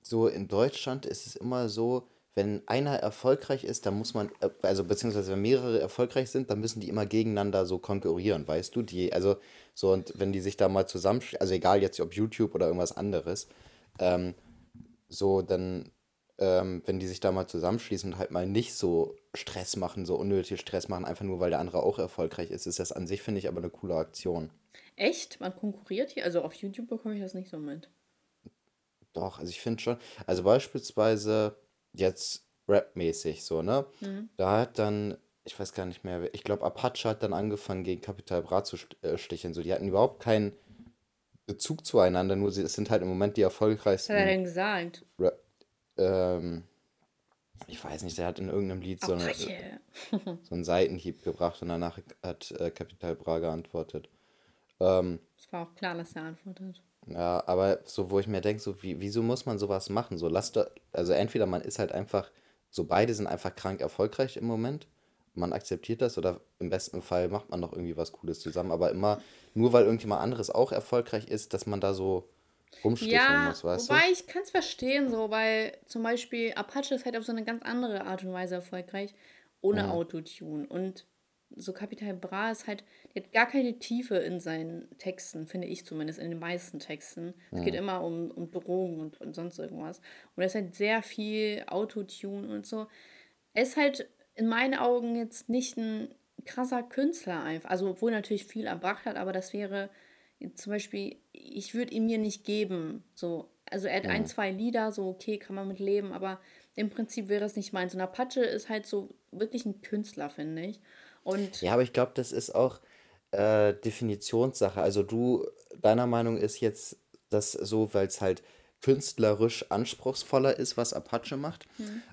so in Deutschland ist es immer so, wenn einer erfolgreich ist, dann muss man, äh, also beziehungsweise wenn mehrere erfolgreich sind, dann müssen die immer gegeneinander so konkurrieren, weißt du? Die, also so, und wenn die sich da mal zusammen, also egal jetzt ob YouTube oder irgendwas anderes, ähm, so, dann, ähm, wenn die sich da mal zusammenschließen und halt mal nicht so Stress machen, so unnötig Stress machen, einfach nur weil der andere auch erfolgreich ist, ist das an sich, finde ich, aber eine coole Aktion. Echt? Man konkurriert hier? Also auf YouTube bekomme ich das nicht so mit. Doch, also ich finde schon, also beispielsweise jetzt Rap-mäßig so, ne? Da hat dann, ich weiß gar nicht mehr, ich glaube Apache hat dann angefangen gegen Capital Bra zu st- äh, sticheln, so, die hatten überhaupt keinen Bezug zueinander, nur sie es sind halt im Moment die Was hat er erfolgreichsten denn gesagt? Rap, ähm, ich weiß nicht, der hat in irgendeinem Lied so, eine, so einen Seitenhieb gebracht und danach hat äh, Capital Bra geantwortet. Ähm, Es war auch klar, dass er antwortet. Ja, aber so, wo ich mir denke, so, wie, wieso muss man sowas machen? So, lass doch, also entweder man ist halt einfach, so beide sind einfach krank erfolgreich im Moment, man akzeptiert das oder im besten Fall macht man noch irgendwie was Cooles zusammen, aber immer nur weil irgendjemand anderes auch erfolgreich ist, dass man da so rumsticheln Ja, muss, weißt wobei ich kann es verstehen, so, weil zum Beispiel Apache ist halt auf so eine ganz andere Art und Weise erfolgreich, ohne Autotune. Und so Capital Bra ist halt, der hat gar keine Tiefe in seinen Texten, finde ich zumindest, in den meisten Texten. Es geht immer um, um Drogen und, und sonst irgendwas. Und es ist halt sehr viel Autotune und so. Er ist halt in meinen Augen jetzt nicht ein krasser Künstler einfach. Also, obwohl er natürlich viel erbracht hat, aber das wäre zum Beispiel, ich würde ihn mir nicht geben. So, also er hat ein, zwei Lieder, so okay, kann man mit leben, aber im Prinzip wäre es nicht meins. Und Apache ist halt so wirklich ein Künstler, finde ich. Und Ja, aber ich glaube, das ist auch äh, Definitionssache. Also du, deiner Meinung ist jetzt das so, weil es halt künstlerisch anspruchsvoller ist, was Apache macht.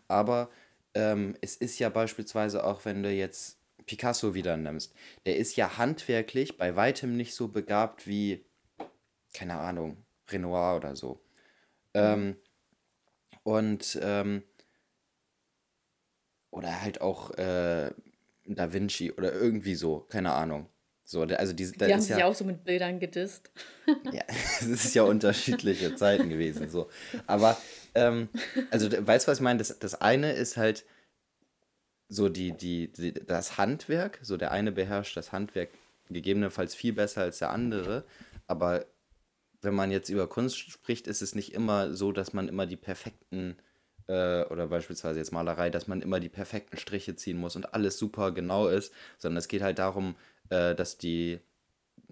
Aber ähm, es ist ja beispielsweise auch, wenn du jetzt Picasso wieder nimmst, der ist ja handwerklich bei weitem nicht so begabt wie, keine Ahnung, Renoir oder so. Ähm, und ähm, oder halt auch äh, Da Vinci oder irgendwie so, keine Ahnung. So, also diese, die haben sich ja, auch so mit Bildern gedisst. ja, es ist ja unterschiedliche Zeiten gewesen, so. Aber, ähm, also, weißt du, was ich meine? Das, das eine ist halt so die, die, die, das Handwerk, so der eine beherrscht das Handwerk gegebenenfalls viel besser als der andere, aber wenn man jetzt über Kunst spricht, ist es nicht immer so, dass man immer die perfekten, äh, oder beispielsweise jetzt Malerei, dass man immer die perfekten Striche ziehen muss und alles super genau ist, sondern es geht halt darum, äh, dass die,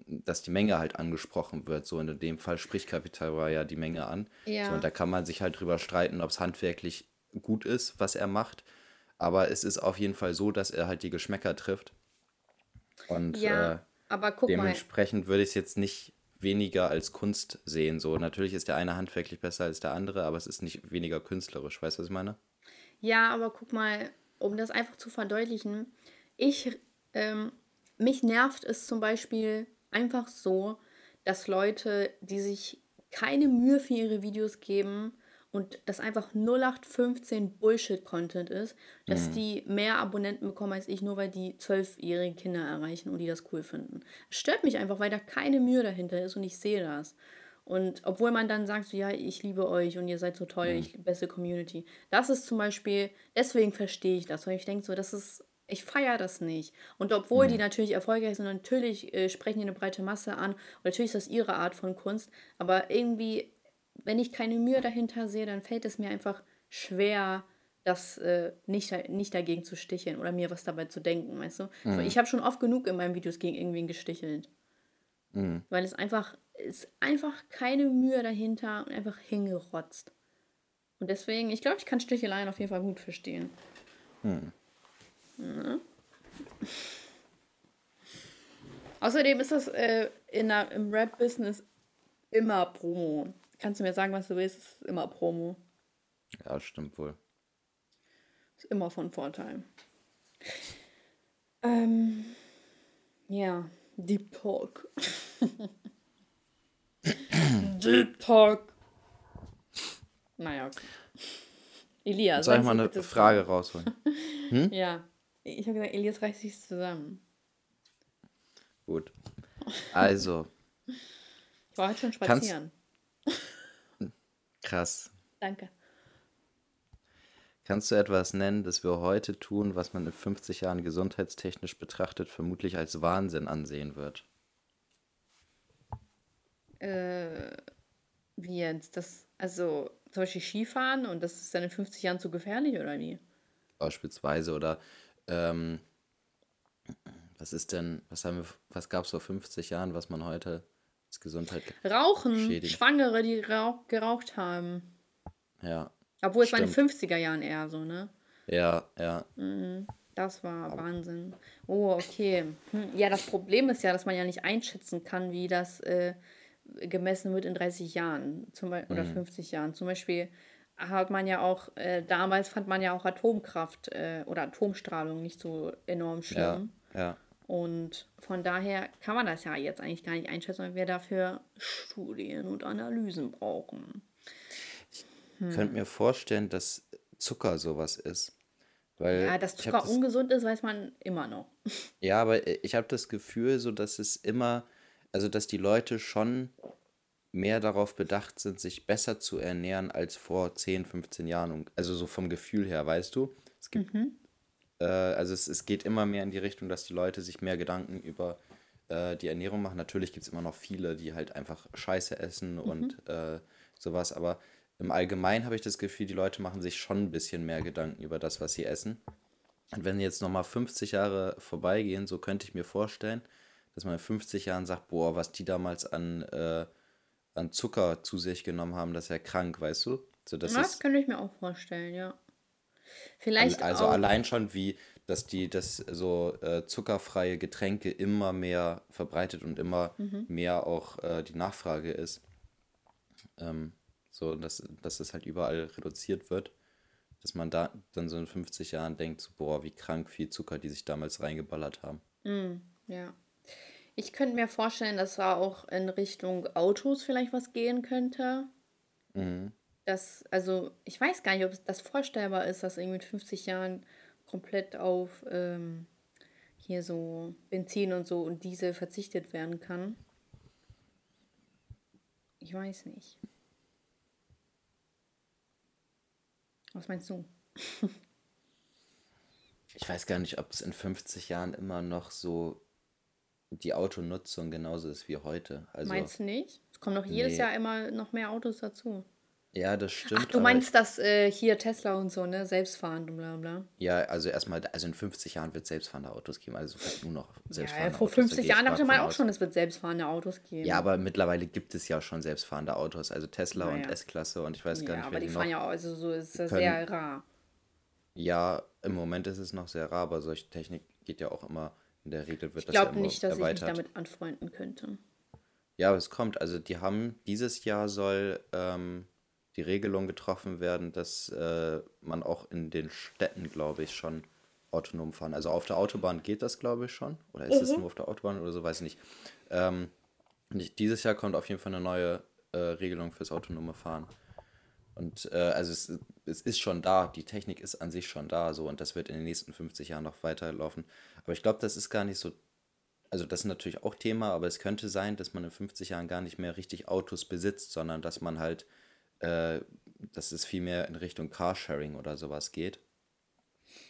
dass die Menge halt angesprochen wird. So in dem Fall spricht Kapital war ja die Menge an. Ja. So, und da kann man sich halt drüber streiten, ob es handwerklich gut ist, was er macht. Aber es ist auf jeden Fall so, dass er halt die Geschmäcker trifft. Und Ja, äh, aber guck mal. dementsprechend würde ich es jetzt nicht weniger als Kunst sehen. So, natürlich ist der eine handwerklich besser als der andere, aber es ist nicht weniger künstlerisch. Weißt du, was ich meine? Ja, aber guck mal, um das einfach zu verdeutlichen, ich, ähm, mich nervt es zum Beispiel einfach so, dass Leute, die sich keine Mühe für ihre Videos geben und das einfach 0815 Bullshit-Content ist, dass die mehr Abonnenten bekommen als ich, nur weil die zwölfjährige Kinder erreichen und die das cool finden. Es stört mich einfach, weil da keine Mühe dahinter ist und ich sehe das. Und obwohl man dann sagt, so, ja, ich liebe euch und ihr seid so toll, ich beste Community. Das ist zum Beispiel, deswegen verstehe ich das, weil ich denke so, das ist, ich feiere das nicht. Und obwohl die natürlich erfolgreich sind, natürlich äh, sprechen die eine breite Masse an und natürlich ist das ihre Art von Kunst, aber irgendwie, wenn ich keine Mühe dahinter sehe, dann fällt es mir einfach schwer, das äh, nicht, nicht dagegen zu sticheln oder mir was dabei zu denken, weißt du? Weil Ich habe schon oft genug in meinen Videos gegen irgendwen gestichelt. Weil es einfach, ist einfach keine Mühe dahinter und einfach hingerotzt. Und deswegen, ich glaube, ich kann Sticheleien auf jeden Fall gut verstehen. Ne? Außerdem ist das äh, in der, im Rap-Business immer Promo. Kannst du mir sagen, was du willst, es ist immer Promo. Ja, stimmt wohl. Ist immer von Vorteil. Ähm, ja, Deep Talk. Deep Talk. Naja, okay. Elias, Soll ich mal eine Frage rausholen? zusammen. Ja, ich habe gesagt, Elias reißt sich zusammen. Gut. Also, Ich war heute schon Kannst- spazieren. krass. Danke. Kannst du etwas nennen, das wir heute tun, was man in 50 Jahren gesundheitstechnisch betrachtet vermutlich als Wahnsinn ansehen wird? Äh, wie jetzt? Das, also zum Beispiel Skifahren und das ist dann in 50 Jahren zu gefährlich oder wie? Beispielsweise oder ähm, was ist denn, was haben wir, was gab es vor 50 Jahren, was man heute als Gesundheit, Rauchen, Schädigen. Schwangere, die rauch, geraucht haben. ja, Obwohl es war in den Stimmt. 50er Jahren eher so, ne? ja, ja, Das war Wahnsinn. Oh, okay. Hm, Ja, das Problem ist ja, dass man ja nicht einschätzen kann, wie das äh, gemessen wird in 30 Jahren zum Beispiel, oder 50 Jahren. Zum Beispiel hat man ja auch, äh, damals fand man ja auch Atomkraft äh, oder Atomstrahlung nicht so enorm ja, schlimm. ja. Und von daher kann man das ja jetzt eigentlich gar nicht einschätzen, weil wir dafür Studien und Analysen brauchen. Hm. Könnte mir vorstellen, dass Zucker sowas ist. Weil Ja, dass ich Zucker ungesund ist, weiß man immer noch. Ja, aber ich habe das Gefühl, so dass es immer, also dass die Leute schon mehr darauf bedacht sind, sich besser zu ernähren als vor 10, 15 Jahren. Also so vom Gefühl her, weißt du? Es gibt äh, also es, es geht immer mehr in die Richtung, dass die Leute sich mehr Gedanken über äh, die Ernährung machen. Natürlich gibt es immer noch viele, die halt einfach Scheiße essen mhm. und äh, sowas, aber im Allgemeinen habe ich das Gefühl, die Leute machen sich schon ein bisschen mehr Gedanken über das, was sie essen. Und wenn jetzt nochmal 50 Jahre vorbeigehen, so könnte ich mir vorstellen, dass man in 50 Jahren sagt, boah, was die damals an, äh, an Zucker zu sich genommen haben, das ist ja krank, weißt du? So, das das könnte ich mir auch vorstellen, ja. Vielleicht also auch. allein schon wie, dass die das so äh, zuckerfreie Getränke immer mehr verbreitet und immer mhm. mehr auch äh, die Nachfrage ist. Ähm, so, dass, dass es halt überall reduziert wird. Dass man da dann so in 50 Jahren denkt, so, boah, wie krank viel Zucker die sich damals reingeballert haben. Mm, ja. Ich könnte mir vorstellen, dass da auch in Richtung Autos vielleicht was gehen könnte. Mhm. Das, also, ich weiß gar nicht, ob das vorstellbar ist, dass irgendwie in 50 Jahren komplett auf ähm, hier so Benzin und so und Diesel verzichtet werden kann. Ich weiß nicht. Was meinst du? ich weiß gar nicht, ob es in 50 Jahren immer noch so die Autonutzung genauso ist wie heute. Also, Meinst du nicht? Es kommen doch jedes nee. Jahr immer noch mehr Autos dazu. Ja, das stimmt. Ach, du meinst das äh, hier Tesla und so, ne? Selbstfahrend und bla bla. Ja, also erstmal, also in 50 Jahren wird es selbstfahrende Autos geben, also fast nur noch selbstfahrende ja, vor 50 Autos, Jahren dachte man auch schon, es wird selbstfahrende Autos geben. Ja, aber mittlerweile gibt es ja schon selbstfahrende Autos, also Tesla naja. und S-Klasse und ich weiß gar ja, nicht, aber die, die fahren ja auch, also so ist das sehr rar. Ja, im Moment ist es noch sehr rar, aber solche Technik geht ja auch immer, in der Regel wird ich das ja immer nicht, dass erweitert. ich mich damit anfreunden könnte. Ja, aber es kommt, also die haben, dieses Jahr soll ähm, die Regelung getroffen werden, dass äh, man auch in den Städten, glaube ich, schon autonom fahren. Also auf der Autobahn geht das, glaube ich, schon. Oder ist es mhm. nur auf der Autobahn oder so, weiß ich nicht. Ähm, dieses Jahr kommt auf jeden Fall eine neue äh, Regelung fürs autonome Fahren. Und äh, also es, es ist schon da, die Technik ist an sich schon da, so und das wird in den nächsten 50 Jahren noch weiterlaufen. Aber ich glaube, das ist gar nicht so. Also, das ist natürlich auch Thema, aber es könnte sein, dass man in 50 Jahren gar nicht mehr richtig Autos besitzt, sondern dass man halt äh, dass es viel mehr in Richtung Carsharing oder sowas geht.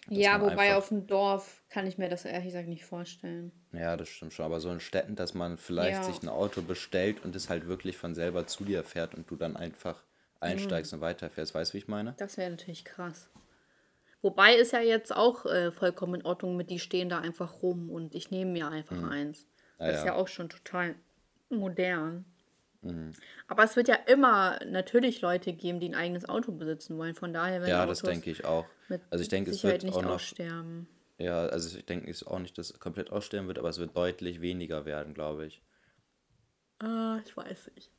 Ja, wobei auf dem Dorf kann ich mir das ehrlich gesagt nicht vorstellen. Ja, das stimmt schon. Aber so in Städten, dass man vielleicht ja. sich ein Auto bestellt und es halt wirklich von selber zu dir fährt und du dann einfach einsteigst mhm. und weiterfährst. Weißt du, wie ich meine? Das wäre natürlich krass. Wobei ist ja jetzt auch äh, vollkommen in Ordnung mit, die stehen da einfach rum und ich nehme mir einfach mhm. eins. Das ja, ist ja auch schon total modern. Mhm. Aber es wird ja immer natürlich Leute geben, die ein eigenes Auto besitzen wollen. Von daher werden Ja, Autos das denke ich auch. Also ich denke, es wird nicht auch noch aussterben. Ja, also ich denke es auch nicht, dass es komplett aussterben wird, aber es wird deutlich weniger werden, glaube ich. Ah, ich weiß nicht.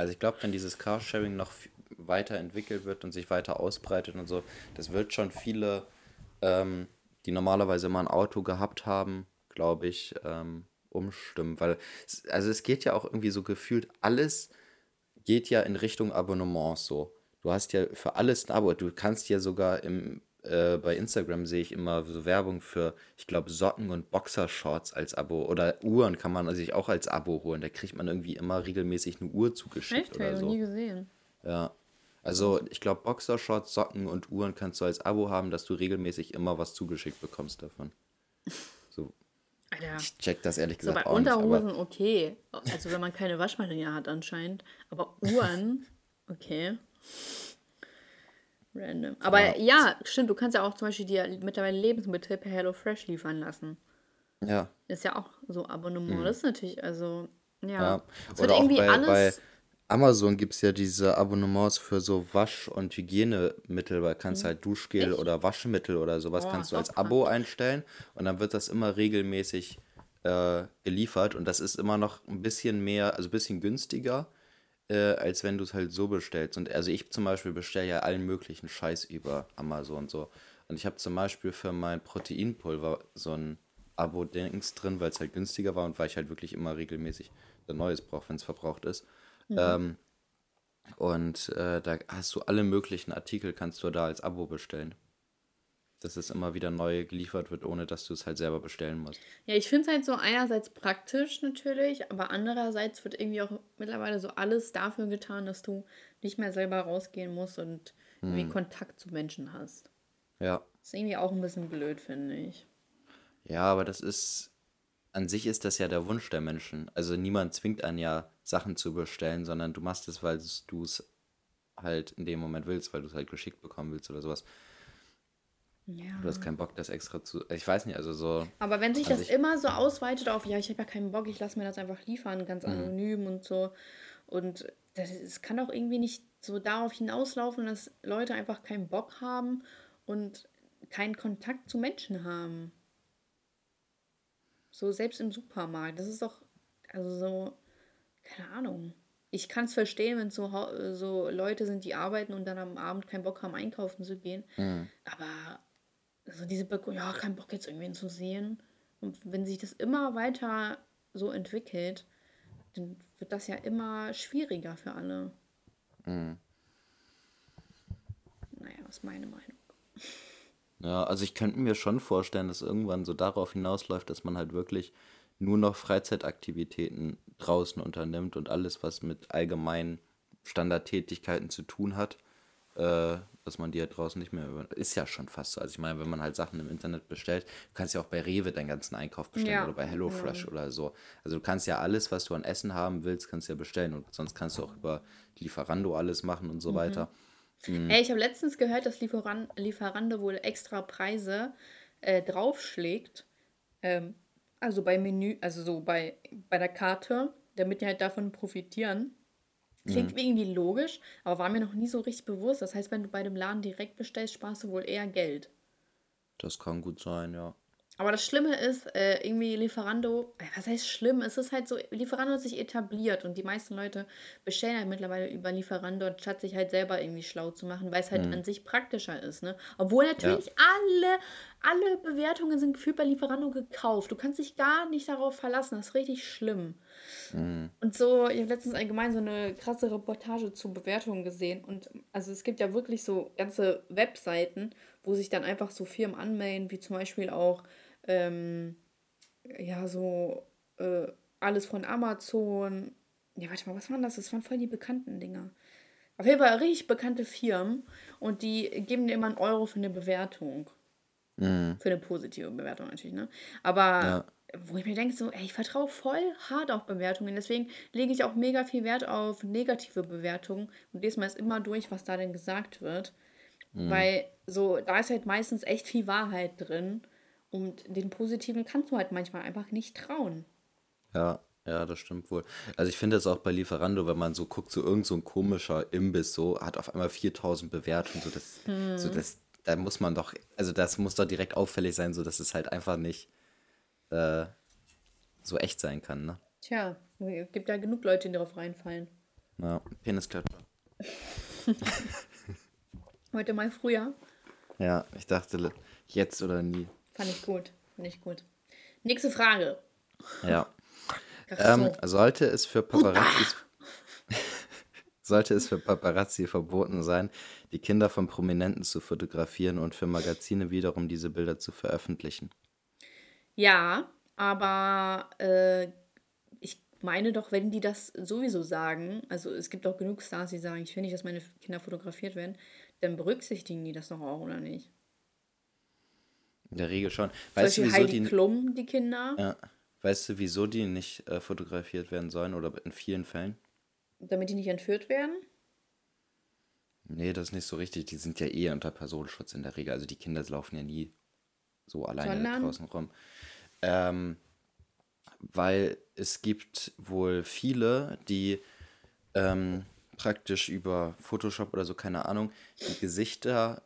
Also ich glaube, wenn dieses Carsharing noch weiterentwickelt wird und sich weiter ausbreitet und so, das wird schon viele, ähm, die normalerweise mal ein Auto gehabt haben, glaube ich, ähm, umstimmen, weil es, also es geht ja auch irgendwie so gefühlt alles geht ja in Richtung Abonnements so. Du hast ja für alles ein Abo. Du kannst ja sogar im äh, bei Instagram sehe ich immer so Werbung für, ich glaube, Socken und Boxershorts als Abo oder Uhren kann man sich auch als Abo holen. Da kriegt man irgendwie immer regelmäßig eine Uhr zugeschickt Echt? oder so. nie gesehen. Ja. Also ich glaube, Boxershorts, Socken und Uhren kannst du als Abo haben, dass du regelmäßig immer was zugeschickt bekommst davon. So, Alter. Ich check das ehrlich gesagt so bei auch Unterhosen nicht, okay. Also wenn man keine Waschmaschine hat anscheinend. Aber Uhren, okay. Random. Aber ja. ja. stimmt, du kannst ja auch zum Beispiel dir mittlerweile Lebensmittel per HelloFresh liefern lassen. Ja. Ist ja auch so Abonnement. Mhm. Das ist natürlich, also, ja. ja. Es wird irgendwie bei, alles. Bei Amazon gibt es ja diese Abonnements für so Wasch- und Hygienemittel, weil kannst mhm. halt Duschgel Echt? oder Waschmittel oder sowas oh, kannst du als Abo einstellen und dann wird das immer regelmäßig äh, geliefert und das ist immer noch ein bisschen mehr, also ein bisschen günstiger, äh, als wenn du es halt so bestellst. Und also ich zum Beispiel bestelle ja allen möglichen Scheiß über Amazon so. Und ich habe zum Beispiel für mein Proteinpulver so ein Abo-Dings drin, weil es halt günstiger war und weil ich halt wirklich immer regelmäßig ein neues brauche, wenn es verbraucht ist. Mhm. Ähm, und äh, da hast du alle möglichen Artikel, kannst du da als Abo bestellen. Dass es immer wieder neu geliefert wird, ohne dass du es halt selber bestellen musst. Ja, ich finde es halt so einerseits praktisch natürlich, aber andererseits wird irgendwie auch mittlerweile so alles dafür getan, dass du nicht mehr selber rausgehen musst und irgendwie hm. Kontakt zu Menschen hast. Ja. ist irgendwie auch ein bisschen blöd, finde ich. Ja, aber das ist, an sich ist das ja der Wunsch der Menschen. Also niemand zwingt einen ja, Sachen zu bestellen, sondern du machst es, weil du es halt in dem Moment willst, weil du es halt geschickt bekommen willst oder sowas. Ja. Du hast keinen Bock, das extra zu. Ich weiß nicht, also so. Aber wenn sich also das ich- immer so ausweitet auf, ja, ich habe ja keinen Bock, ich lasse mir das einfach liefern, ganz Mhm. anonym und so. Und das, es kann doch irgendwie nicht so darauf hinauslaufen, dass Leute einfach keinen Bock haben und keinen Kontakt zu Menschen haben. So selbst im Supermarkt. Das ist doch, also so, keine Ahnung. Ich kann es verstehen, wenn es so, so Leute sind, die arbeiten und dann am Abend keinen Bock haben, einkaufen zu gehen. Mhm. Aber also diese Be ja, kein Bock jetzt irgendwen zu sehen. Und wenn sich das immer weiter so entwickelt, dann wird das ja immer schwieriger für alle. Mhm. Naja, ist meine Meinung. Ja, also ich könnte mir schon vorstellen, dass irgendwann so darauf hinausläuft, dass man halt wirklich nur noch Freizeitaktivitäten draußen unternimmt und alles, was mit allgemeinen Standardtätigkeiten zu tun hat, äh, dass man die halt draußen nicht mehr über. Ist ja schon fast so. Also ich meine, wenn man halt Sachen im Internet bestellt, du kannst ja auch bei Rewe deinen ganzen Einkauf bestellen Ja. oder bei HelloFresh oder so. Also du kannst ja alles, was du an Essen haben willst, kannst ja bestellen und sonst kannst du auch über Lieferando alles machen und so weiter. Ey, ich habe letztens gehört, dass Lieferan Lieferando wohl extra Preise äh, draufschlägt. Ähm, also bei Menü, also so bei, bei der Karte, damit die halt davon profitieren. Klingt irgendwie logisch, aber war mir noch nie so richtig bewusst. Das heißt, wenn du bei dem Laden direkt bestellst, sparst du wohl eher Geld. Das kann gut sein, ja. Aber das Schlimme ist, äh, irgendwie Lieferando, äh, was heißt schlimm? Es ist halt so, Lieferando hat sich etabliert und die meisten Leute bestellen halt mittlerweile über Lieferando, anstatt sich halt selber irgendwie schlau zu machen, weil es halt an sich praktischer ist, ne? Obwohl natürlich alle, alle Bewertungen sind gefühlt bei Lieferando gekauft. Du kannst dich gar nicht darauf verlassen, das ist richtig schlimm. Und so, ich habe letztens allgemein so eine krasse Reportage zu Bewertungen gesehen. Und also es gibt ja wirklich so ganze Webseiten, wo sich dann einfach so Firmen anmelden, wie zum Beispiel auch, ähm, ja, so äh, alles von Amazon. Ja, warte mal, was waren das? Das waren voll die bekannten Dinger. Auf jeden Fall richtig bekannte Firmen und die geben dir immer einen Euro für eine Bewertung. Mhm. Für eine positive Bewertung natürlich, ne? Aber Ja. Wo ich mir denke, so, ey, ich vertraue voll hart auf Bewertungen. Deswegen lege ich auch mega viel Wert auf negative Bewertungen und lese mir jetzt immer durch, was da denn gesagt wird. Weil so, da ist halt meistens echt viel Wahrheit drin. Und den positiven kannst du halt manchmal einfach nicht trauen. Ja, ja, das stimmt wohl. Also ich finde es auch bei Lieferando, wenn man so guckt, so irgend so ein komischer Imbiss so, hat auf einmal 4000 Bewertungen, so das, so das, da muss man doch, also das muss doch direkt auffällig sein, so dass es halt einfach nicht äh, so echt sein kann, ne? Tja, es gibt ja genug Leute, die darauf reinfallen. Ja, Penisklatscher. Heute mal früher. Ja, ich dachte jetzt oder nie. Fand ich gut. Fand ich gut. Nächste Frage. Ja. Ähm, sollte es für Paparazzis sollte es für Paparazzi verboten sein, die Kinder von Prominenten zu fotografieren und für Magazine wiederum diese Bilder zu veröffentlichen? Ja, aber äh, ich meine doch, wenn die das sowieso sagen, also es gibt auch genug Stars, die sagen, ich will nicht, dass meine Kinder fotografiert werden, dann berücksichtigen die das doch auch, oder nicht? In der Regel schon. Zum Weißt du, Beispiel wieso Heidi die, Klum, die Kinder, ja, weißt du, wieso die nicht äh, fotografiert werden sollen oder in vielen Fällen? damit die nicht entführt werden. Nee, das ist nicht so richtig. Die sind ja eh unter Personenschutz in der Regel. Also die Kinder laufen ja nie so alleine Sondern? draußen rum. Ähm, weil es gibt wohl viele, die ähm, praktisch über Photoshop oder so, keine Ahnung, die Gesichter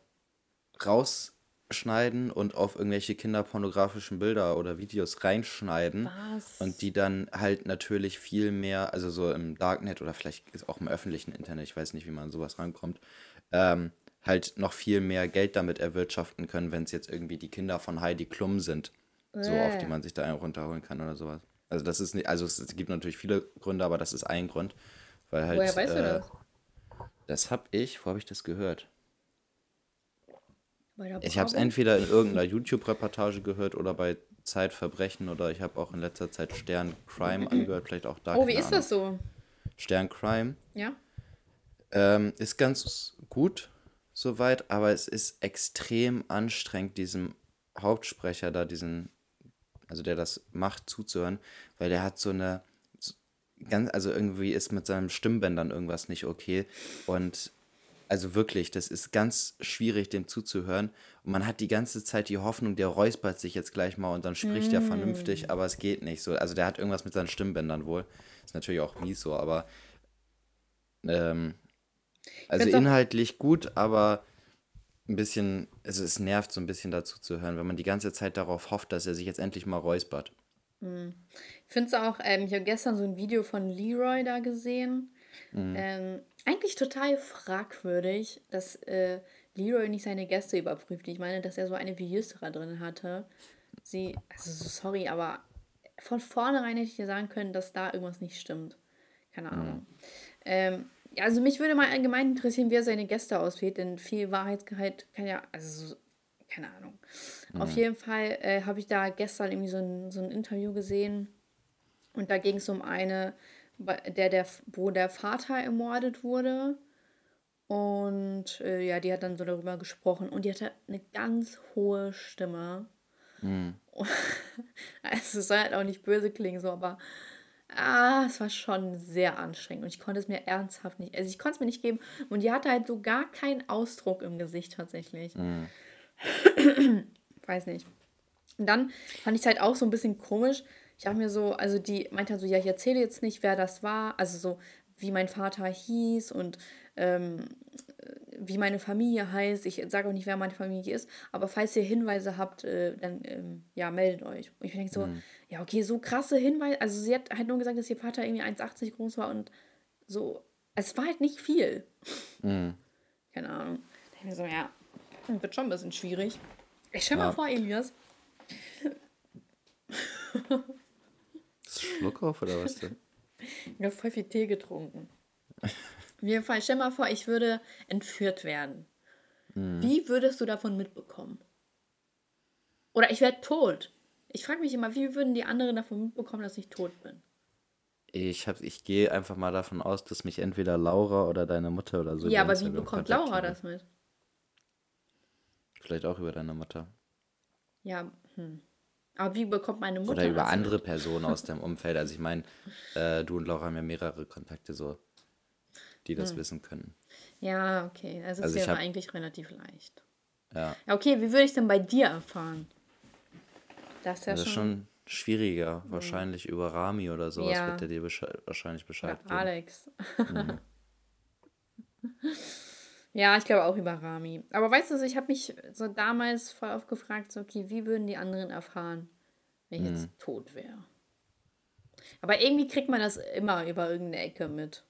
rausschneiden und auf irgendwelche kinderpornografischen Bilder oder Videos reinschneiden. Was? Und die dann halt natürlich viel mehr, also so im Darknet oder vielleicht auch im öffentlichen Internet, ich weiß nicht, wie man an sowas rankommt, ähm, halt noch viel mehr Geld damit erwirtschaften können, wenn es jetzt irgendwie die Kinder von Heidi Klum sind, so auf die man sich da einen runterholen kann oder sowas. Also das ist nicht, also es gibt natürlich viele Gründe, aber das ist ein Grund, weil halt. Woher weißt du äh, das? Das hab ich, wo habe ich das gehört? Ich habe es entweder in irgendeiner YouTube-Reportage gehört oder bei Zeitverbrechen oder ich habe auch in letzter Zeit Stern Crime angehört, vielleicht auch da. Oh, wie ist das so? Stern Crime Ja? ähm, ist ganz gut, soweit, aber es ist extrem anstrengend, diesem Hauptsprecher da, diesen, also der das macht, zuzuhören, weil der hat so eine, ganz, also irgendwie ist mit seinen Stimmbändern irgendwas nicht okay und also wirklich, das ist ganz schwierig, dem zuzuhören. Und man hat die ganze Zeit die Hoffnung, der räuspert sich jetzt gleich mal und dann spricht er vernünftig, aber es geht nicht so. Also der hat irgendwas mit seinen Stimmbändern wohl. Ist natürlich auch mies so, aber ähm, also inhaltlich gut, aber ein bisschen, also es nervt so ein bisschen dazu zu hören, wenn man die ganze Zeit darauf hofft, dass er sich jetzt endlich mal räuspert. Ich finde es auch, ähm, ich habe gestern so ein Video von Leroy da gesehen. Mhm. Ähm, eigentlich total fragwürdig, dass äh, Leroy nicht seine Gäste überprüft. Ich meine, dass er so eine wie Yusra drin hatte. Sie, also so sorry, aber von vornherein hätte ich dir sagen können, dass da irgendwas nicht stimmt. Keine Ahnung. Ähm, ja, also mich würde mal allgemein interessieren, wie er seine Gäste auswählt, denn viel Wahrheitsgehalt kann ja, also so, keine Ahnung. Auf jeden Fall äh, habe ich da gestern irgendwie so ein, so ein Interview gesehen und da ging es um eine, der, der, wo der Vater ermordet wurde. Und äh, ja, die hat dann so darüber gesprochen und die hatte eine ganz hohe Stimme. Also es soll halt auch nicht böse klingen, so, aber ah, es war schon sehr anstrengend und ich konnte es mir ernsthaft nicht, also ich konnte es mir nicht geben und die hatte halt so gar keinen Ausdruck im Gesicht tatsächlich. Weiß nicht. Und dann fand ich es halt auch so ein bisschen komisch. Ich habe mir so, also die meinte halt so, ja, ich erzähle jetzt nicht, wer das war, also so, wie mein Vater hieß und ähm, wie meine Familie heißt. Ich sage auch nicht, wer meine Familie ist, aber falls ihr Hinweise habt, äh, dann ähm, ja, meldet euch. Und ich denke so, ja, okay, so krasse Hinweise. Also sie hat halt nur gesagt, dass ihr Vater irgendwie 1,80 groß war und so. Es war halt nicht viel. Keine Ahnung. Da ich mir so, ja, wird schon ein bisschen schwierig. Ich stell mal Ja. vor, Elias. Ist Schluck auf oder was denn? Ich habe voll viel Tee getrunken. Auf jeden Fall, stell mal vor, ich würde entführt werden. Wie würdest du davon mitbekommen? Oder ich werde tot. Ich frage mich immer, wie würden die anderen davon mitbekommen, dass ich tot bin? Ich, hab, ich gehe einfach mal davon aus, dass mich entweder Laura oder deine Mutter oder so. ja, aber wie bekommt Laura das mit? Vielleicht auch über deine Mutter. Ja, hm. Aber wie bekommt meine Mutter Oder über andere? Personen aus deinem Umfeld. Also ich meine, äh, du und Laura haben ja mehrere Kontakte so, die das wissen können. Ja, okay. Also, es Also ich wäre eigentlich relativ leicht. Ja, okay, wie würde ich denn bei dir erfahren? Das ist ja ist schon. schon schwieriger. Wahrscheinlich über Rami oder sowas Ja. wird der dir besche wahrscheinlich Bescheid Oder geben. Alex. ja, ich glaube auch über Rami. Aber weißt du, ich habe mich so damals voll oft gefragt, so, okay, wie würden die anderen erfahren, wenn ich Mhm. jetzt tot wäre? Aber irgendwie kriegt man das immer über irgendeine Ecke mit.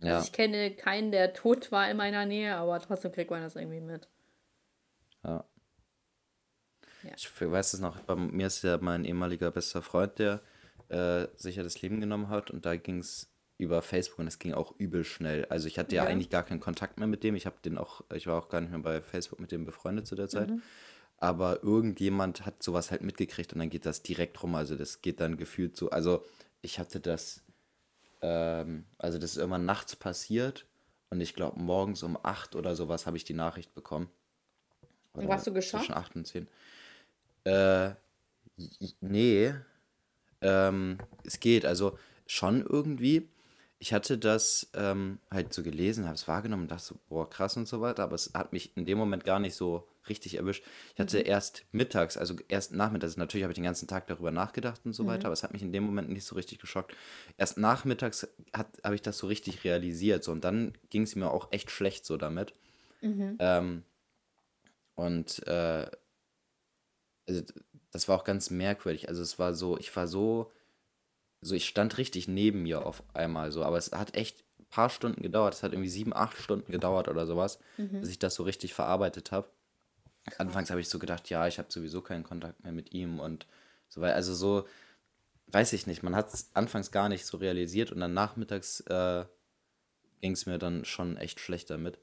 Ja, Also ich kenne keinen, der tot war in meiner Nähe, aber trotzdem kriegt man das irgendwie mit. ja. Ja. Ich weiß es noch, bei mir ist ja mein ehemaliger bester Freund, der äh, sich ja das Leben genommen hat und da ging es über Facebook und es ging auch übel schnell. Also ich hatte ja, Ja. eigentlich gar keinen Kontakt mehr mit dem. Ich habe den auch, ich war auch gar nicht mehr bei Facebook mit dem befreundet zu der Zeit. Mhm. Aber irgendjemand hat sowas halt mitgekriegt und dann geht das direkt rum. Also das geht dann gefühlt so. Also ich hatte das, ähm, also das ist irgendwann nachts passiert und ich glaube morgens um 8 oder sowas habe ich die Nachricht bekommen. Oder warst du geschockt? Zwischen 8 und 10. Äh, nee. Ähm, es geht, also schon irgendwie. Ich hatte das ähm, halt so gelesen, habe es wahrgenommen und dachte so, boah, krass und so weiter, aber es hat mich in dem Moment gar nicht so richtig erwischt. Ich hatte erst mittags, also erst nachmittags, natürlich habe ich den ganzen Tag darüber nachgedacht und so weiter, aber es hat mich in dem Moment nicht so richtig geschockt. Erst nachmittags habe ich das so richtig realisiert so, und dann ging es mir auch echt schlecht so damit. Ähm, und äh, also das war auch ganz merkwürdig. Also es war so, ich war so, so ich stand richtig neben mir auf einmal so, aber es hat echt ein paar Stunden gedauert. Es hat irgendwie sieben, acht Stunden gedauert oder sowas, bis ich das so richtig verarbeitet habe. Anfangs habe ich so gedacht, ja, ich habe sowieso keinen Kontakt mehr mit ihm und so weiter. Also so, weiß ich nicht, man hat es anfangs gar nicht so realisiert und dann nachmittags äh, ging es mir dann schon echt schlecht damit.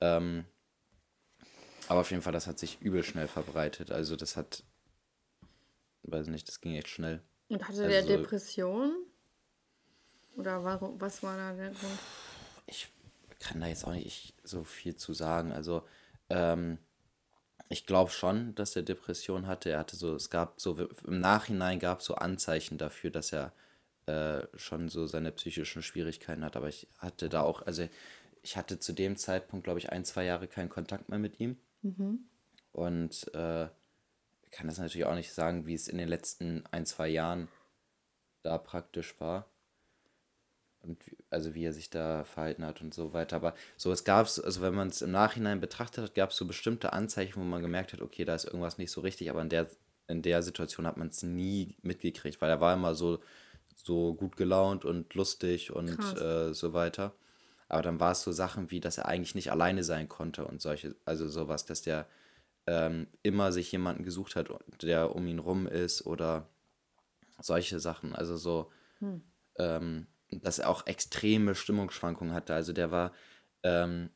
Ähm, aber auf jeden Fall, das hat sich übel schnell verbreitet. Also das hat, weiß nicht, das ging echt schnell. Und hatte Also der Depression? Oder warum, was war da der Grund? Ich, kann da jetzt auch nicht so viel zu sagen. Also, ähm, ich glaube schon, dass er Depression hatte. Er hatte so, es gab so, im Nachhinein gab es so Anzeichen dafür, dass er äh, schon so seine psychischen Schwierigkeiten hat. Aber ich hatte da auch, also ich hatte zu dem Zeitpunkt, glaube ich, ein, zwei Jahre keinen Kontakt mehr mit ihm. Mhm. Und äh, kann das natürlich auch nicht sagen, wie es in den letzten ein, zwei Jahren da praktisch war. Und also wie er sich da verhalten hat und so weiter. Aber so, es gab es, also wenn man es im Nachhinein betrachtet hat, gab es so bestimmte Anzeichen, wo man gemerkt hat, okay, da ist irgendwas nicht so richtig, aber in der, in der Situation hat man es nie mitgekriegt, weil er war immer so, so gut gelaunt und lustig und äh, so weiter. Aber dann war es so Sachen wie, dass er eigentlich nicht alleine sein konnte und solche, also sowas, dass der ähm, immer sich jemanden gesucht hat, der um ihn rum ist oder solche Sachen. Also so, hm. ähm, dass er auch extreme Stimmungsschwankungen hatte. Also der war ähm,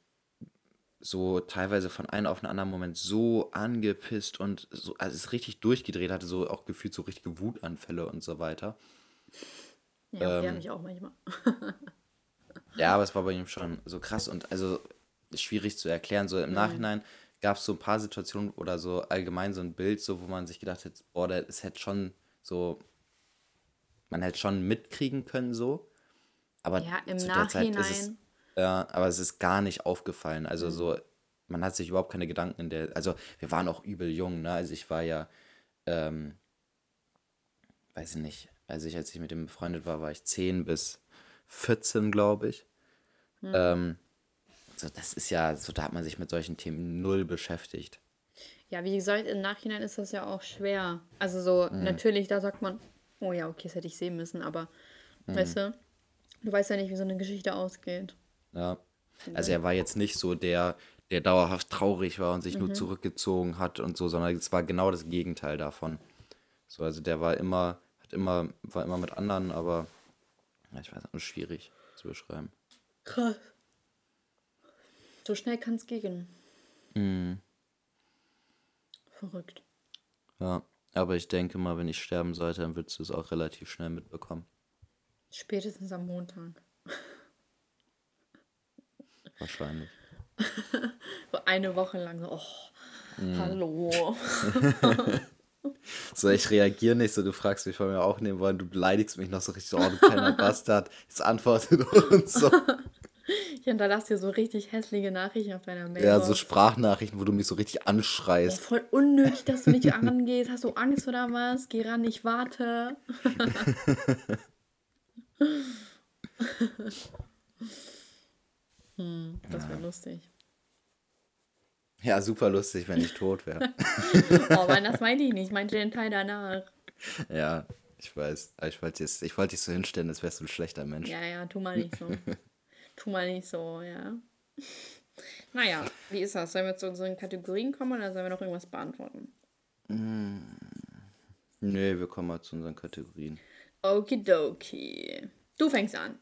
so teilweise von einem auf einen anderen Moment so angepisst und so, also ist richtig durchgedreht, hatte so auch gefühlt so richtige Wutanfälle und so weiter. Ja, ähm, die mich auch manchmal. ja, aber es war bei ihm schon so krass und also schwierig zu erklären. So im mhm. Nachhinein gab es so ein paar Situationen oder so allgemein so ein Bild, so wo man sich gedacht hat, boah, das hätte schon so, man hätte schon mitkriegen können so. Aber ja, im zu Nachhinein. Der Zeit ist es, ja, aber es ist gar nicht aufgefallen. Also mhm. so, man hat sich überhaupt keine Gedanken in der, also wir waren auch übel jung, ne? Also ich war ja, ähm, weiß ich nicht, also ich, als ich mit dem befreundet war, war ich 10 bis 14, glaube ich. Mhm. Ähm, so, das ist ja, so da hat man sich mit solchen Themen null beschäftigt. Ja, wie gesagt, im Nachhinein ist das ja auch schwer. Also so, mhm. natürlich, da sagt man, oh ja, okay, das hätte ich sehen müssen, aber mhm. weißt du, du weißt ja nicht, wie so eine Geschichte ausgeht. Ja. Also er war jetzt nicht so der, der dauerhaft traurig war und sich mhm. nur zurückgezogen hat und so, sondern es war genau das Gegenteil davon. So, also der war immer, hat immer, war immer mit anderen, aber ja, ich weiß auch, schwierig zu beschreiben. Krass. So schnell kann es gehen. Mhm. Verrückt. Ja, aber ich denke mal, wenn ich sterben sollte, dann würdest du es auch relativ schnell mitbekommen. Spätestens am Montag. Wahrscheinlich. so eine Woche lang so, oh, mm. hallo. so, ich reagiere nicht so, du fragst mich, wollen wir aufnehmen wollen, du beleidigst mich noch so richtig, oh, du kleiner Bastard, jetzt antwortet und so. Hinterlasse dir so richtig hässliche Nachrichten auf deiner Mail. Ja, so Sprachnachrichten, wo du mich so richtig anschreist. Oh, voll unnötig, dass du nicht angehst. Hast du Angst oder was? Geh ran, ich warte. hm, das wäre ja. lustig. Ja, super lustig, wenn ich tot wäre. oh Mann, das meinte ich nicht. Ich meinte den Teil danach. Ja, ich weiß. ich wollte dich, wollt dich so hinstellen, als wärst du ein schlechter Mensch. Ja, ja, tu mal nicht so. Tu mal nicht so, ja. Naja, wie ist das? Sollen wir zu unseren Kategorien kommen oder sollen wir noch irgendwas beantworten? Mm, nee, wir kommen mal zu unseren Kategorien. Okidoki. Du fängst an.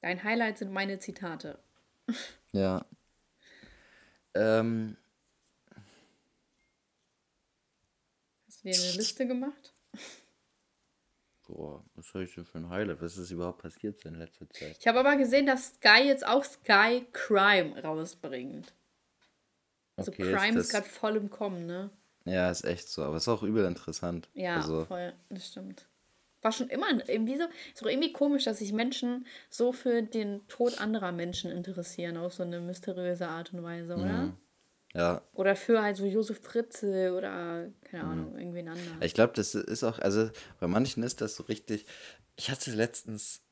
Dein Highlight sind meine Zitate. Ja. Ähm. Hast du dir eine Liste gemacht? Boah, was soll ich denn für ein Highlight? Was ist überhaupt passiert in letzter Zeit? Ich habe aber gesehen, dass Sky jetzt auch Sky Crime rausbringt. Also okay, Crime ist, ist gerade voll im Kommen, ne? Ja, ist echt so. Aber ist auch übel interessant. Ja, also, voll. Das stimmt. War schon immer irgendwie so, ist auch irgendwie komisch, dass sich Menschen so für den Tod anderer Menschen interessieren, auf so eine mysteriöse Art und Weise, oder? Mhm. Ja. Oder für halt so Josef Fritze oder, keine. Ahnung, mhm. irgendwen anderen. Ich glaube, das ist auch, also bei manchen ist das so richtig. Ich hatte letztens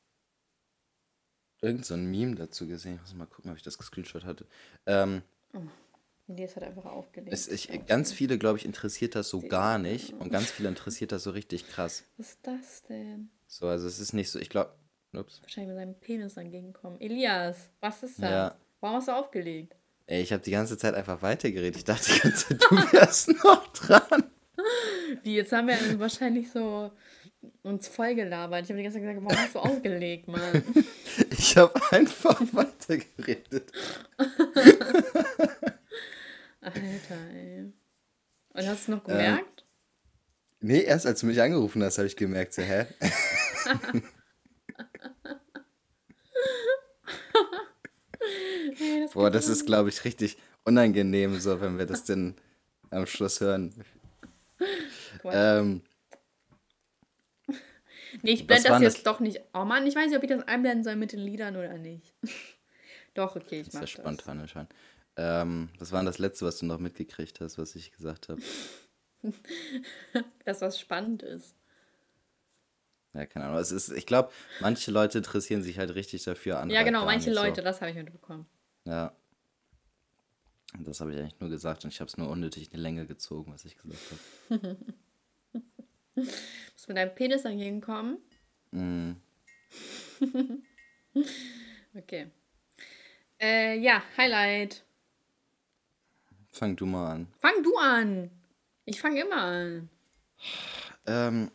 irgend so ein Meme dazu gesehen. Ich muss mal gucken, ob ich das gescreenshot hatte. Ähm, oh. Die ist halt einfach aufgelegt. Es, ich, ganz viele, glaube ich, interessiert das so gar nicht. Und ganz viele interessiert das so richtig krass. Was ist das denn? So, also es ist nicht so, ich glaube. Wahrscheinlich mit seinem Penis entgegenkommen. Elias, was ist das? Ja. Warum hast du aufgelegt? Ey, ich habe die ganze Zeit einfach weitergeredet. Ich dachte die ganze Zeit, du wärst noch dran. Wie, jetzt haben wir wahrscheinlich so uns voll gelabert. Ich habe die ganze Zeit gesagt, warum hast du aufgelegt, Mann? Ich habe einfach weitergeredet. Alter, ey. Und hast du noch gemerkt? Ähm, nee, erst als du mich angerufen hast, habe ich gemerkt, so, hä? Nee, das Boah, das ist, glaube ich, richtig unangenehm, so, wenn wir das denn am Schluss hören. Ähm, Nee, ich blende das jetzt das? doch nicht. Oh Mann, ich weiß nicht, ob ich das einblenden soll mit den Liedern oder nicht. doch, okay, ich das mach ist ja das. spontan. Ähm, was war denn das Letzte, was du noch mitgekriegt hast, was ich gesagt habe? Das, was spannend ist. Ja, keine Ahnung. Es ist, ich glaube, manche Leute interessieren sich halt richtig dafür an. ja, genau, manche Leute, das habe ich mitbekommen. Ja. Das habe ich eigentlich nur gesagt und ich habe es nur unnötig in die Länge gezogen, was ich gesagt habe. Musst mit deinem Penis dagegen kommen? Mm. Okay. Äh, ja, Highlight. Fang du mal an. Fang du an. Ich fange immer an. Ähm,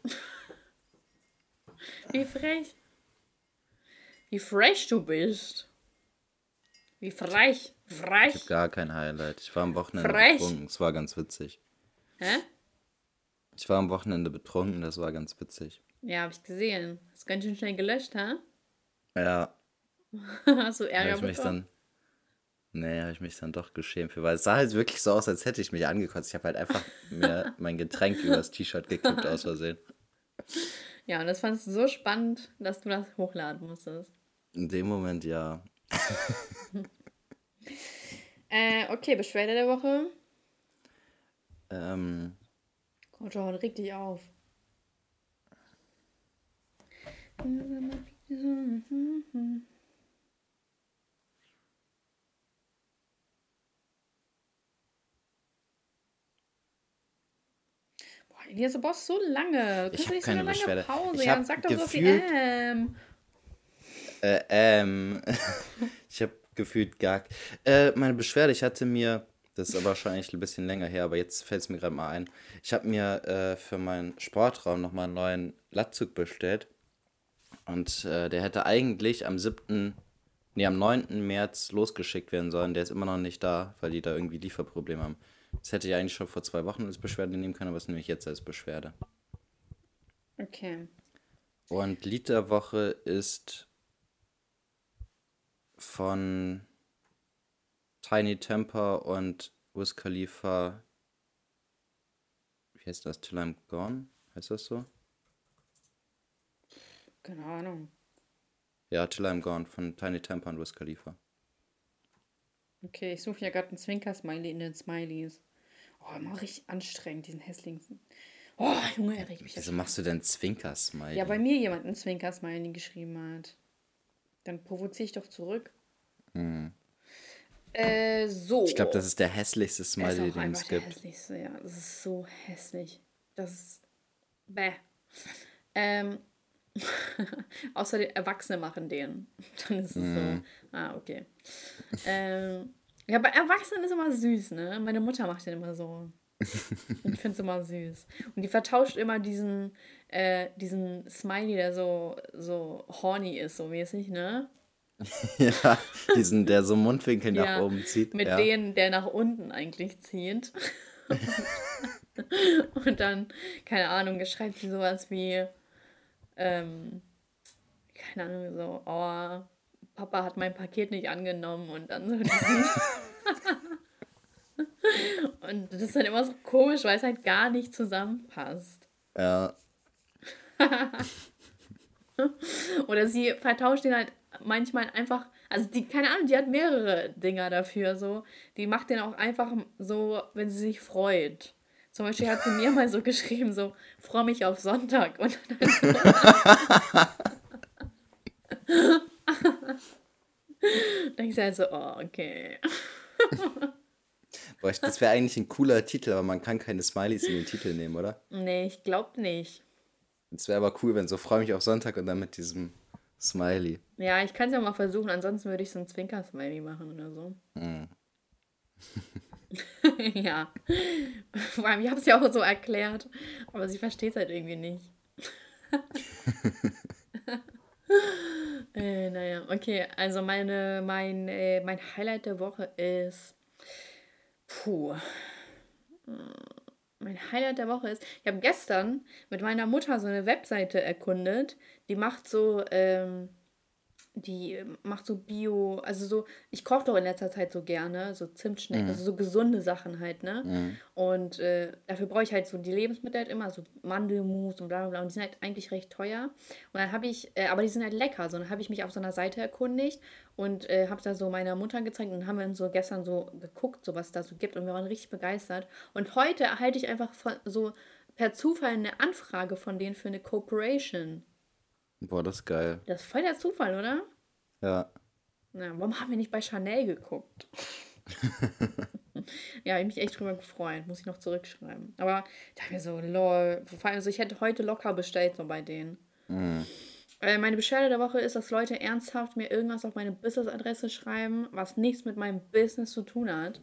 Wie frech. Wie frech du bist. Wie frech. ich Frech. habe gar kein Highlight. Ich war am Wochenende Frech. betrunken. Es war ganz witzig. Hä? Ich war am Wochenende betrunken, das war ganz witzig. Ja, hab ich gesehen. Hast ganz schön schnell gelöscht, hä? Ja, Hast du habe Ärger ich mich bekommen? dann. Nee, habe ich mich dann doch geschämt für, weil es sah halt wirklich so aus, als hätte ich mich angekotzt. Ich habe halt einfach mir mein Getränk übers T-Shirt gekippt aus Versehen. Ja, und das fandst du so spannend, dass du das hochladen musstest. In dem Moment ja. Äh, okay, Beschwerde der Woche. Ähm, Komm schon, reg dich auf. Boah, Elias, brauchst so lange. Du Ich nicht so eine keine lange Beschwerde. Pause. Ich ja, hab sag doch so viel ähm. Äh, ähm, ich habe gefühlt gar. Äh, meine Beschwerde, ich hatte mir, das ist aber wahrscheinlich ein bisschen länger her, aber jetzt fällt es mir gerade mal ein. Ich habe mir äh, für meinen Sportraum nochmal einen neuen Latzug bestellt. Und äh, der hätte eigentlich am 7., nee, am 9. März losgeschickt werden sollen. Der ist immer noch nicht da, weil die da irgendwie Lieferprobleme haben. Das hätte ich eigentlich schon vor zwei Wochen als Beschwerde nehmen können, aber das nehme ich jetzt als Beschwerde. Okay. Und Lied der Woche ist von Tiny Temper und Wiz Khalifa. Wie heißt das? Till I'm Gone? Heißt das so? Keine Ahnung. Ja, Till I'm Gone von Tiny Temper und Wiz Khalifa. Okay, ich suche ja gerade einen Zwinker-Smiley in den Smileys. Oh, immer richtig anstrengend, diesen hässlichen. Oh, Junge, er regt mich Wieso machst du denn Zwinker-Smiley? Ja, bei mir jemand einen Zwinker-Smiley geschrieben hat. Dann provoziere ich doch zurück. Äh, so. Ich glaube, das ist der hässlichste ist Smiley, den es der gibt. hässlichste, ja. Das ist so hässlich. Das ist. Bäh. Ähm. Außer die Erwachsene machen den. Dann ist es Mhm. so. Ah, okay. ähm. Ja, bei Erwachsenen ist immer süß, ne? Meine Mutter macht den immer so. Ich finde es immer süß. Und die vertauscht immer diesen, äh, diesen Smiley, der so, so horny ist, so mäßig, ne? ja, diesen, der so Mundwinkel nach Ja, oben zieht. Mit ja. denen, der nach unten eigentlich zieht. Und dann, keine Ahnung, schreibt sie sowas wie, ähm, keine Ahnung, so, oh, Papa hat mein Paket nicht angenommen und dann so Und das ist dann immer so komisch, weil es halt gar nicht zusammenpasst. ja. Oder sie vertauscht den halt manchmal einfach, also die, keine Ahnung, die hat mehrere Dinger dafür, so. Die macht den auch einfach so, wenn sie sich freut. Zum Beispiel hat sie mir mal so geschrieben, so, freue mich auf Sonntag. Und dann denke ich halt so, oh, okay. Boah, das wäre eigentlich ein cooler Titel, aber man kann keine Smileys in den Titel nehmen, oder? Nee, ich glaube nicht. Es wäre aber cool, wenn so freue mich auf Sonntag und dann mit diesem Smiley. Ja, ich kann es ja mal versuchen, ansonsten würde ich so ein Zwinker-Smiley machen oder so. ja. Vor allem, ich habe es ja auch so erklärt, aber sie versteht es halt irgendwie nicht. äh, naja, okay, also meine, mein, äh, mein Highlight der Woche ist. Puh. Mein Highlight der Woche ist, ich habe gestern mit meiner Mutter so eine Webseite erkundet, die macht so, ähm, die ähm, macht so Bio, also so, ich koche doch in letzter Zeit so gerne, so Zimtschnecken, also so gesunde Sachen halt, ne? Und äh, dafür brauche ich halt so die Lebensmittel halt immer, so Mandelmus und bla bla bla. Und die sind halt eigentlich recht teuer. Und dann habe ich, äh, aber die sind halt lecker. So, dann habe ich mich auf so einer Seite erkundigt und äh, habe da so meiner Mutter gezeigt und haben wir so gestern so geguckt, so was es da so gibt. Und wir waren richtig begeistert. Und heute erhalte ich einfach von, so per Zufall eine Anfrage von denen für eine Cooperation. Boah, das ist geil. Das ist voll der Zufall, oder? Ja. Na, warum haben wir nicht bei Chanel geguckt? ja, ich mich echt drüber gefreut. Muss ich noch zurückschreiben. Aber ich dachte mir so, lol. Vor allem, also ich hätte heute locker bestellt, so bei denen. Äh, meine Beschwerde der Woche ist, dass Leute ernsthaft mir irgendwas auf meine Business-Adresse schreiben, was nichts mit meinem Business zu tun hat.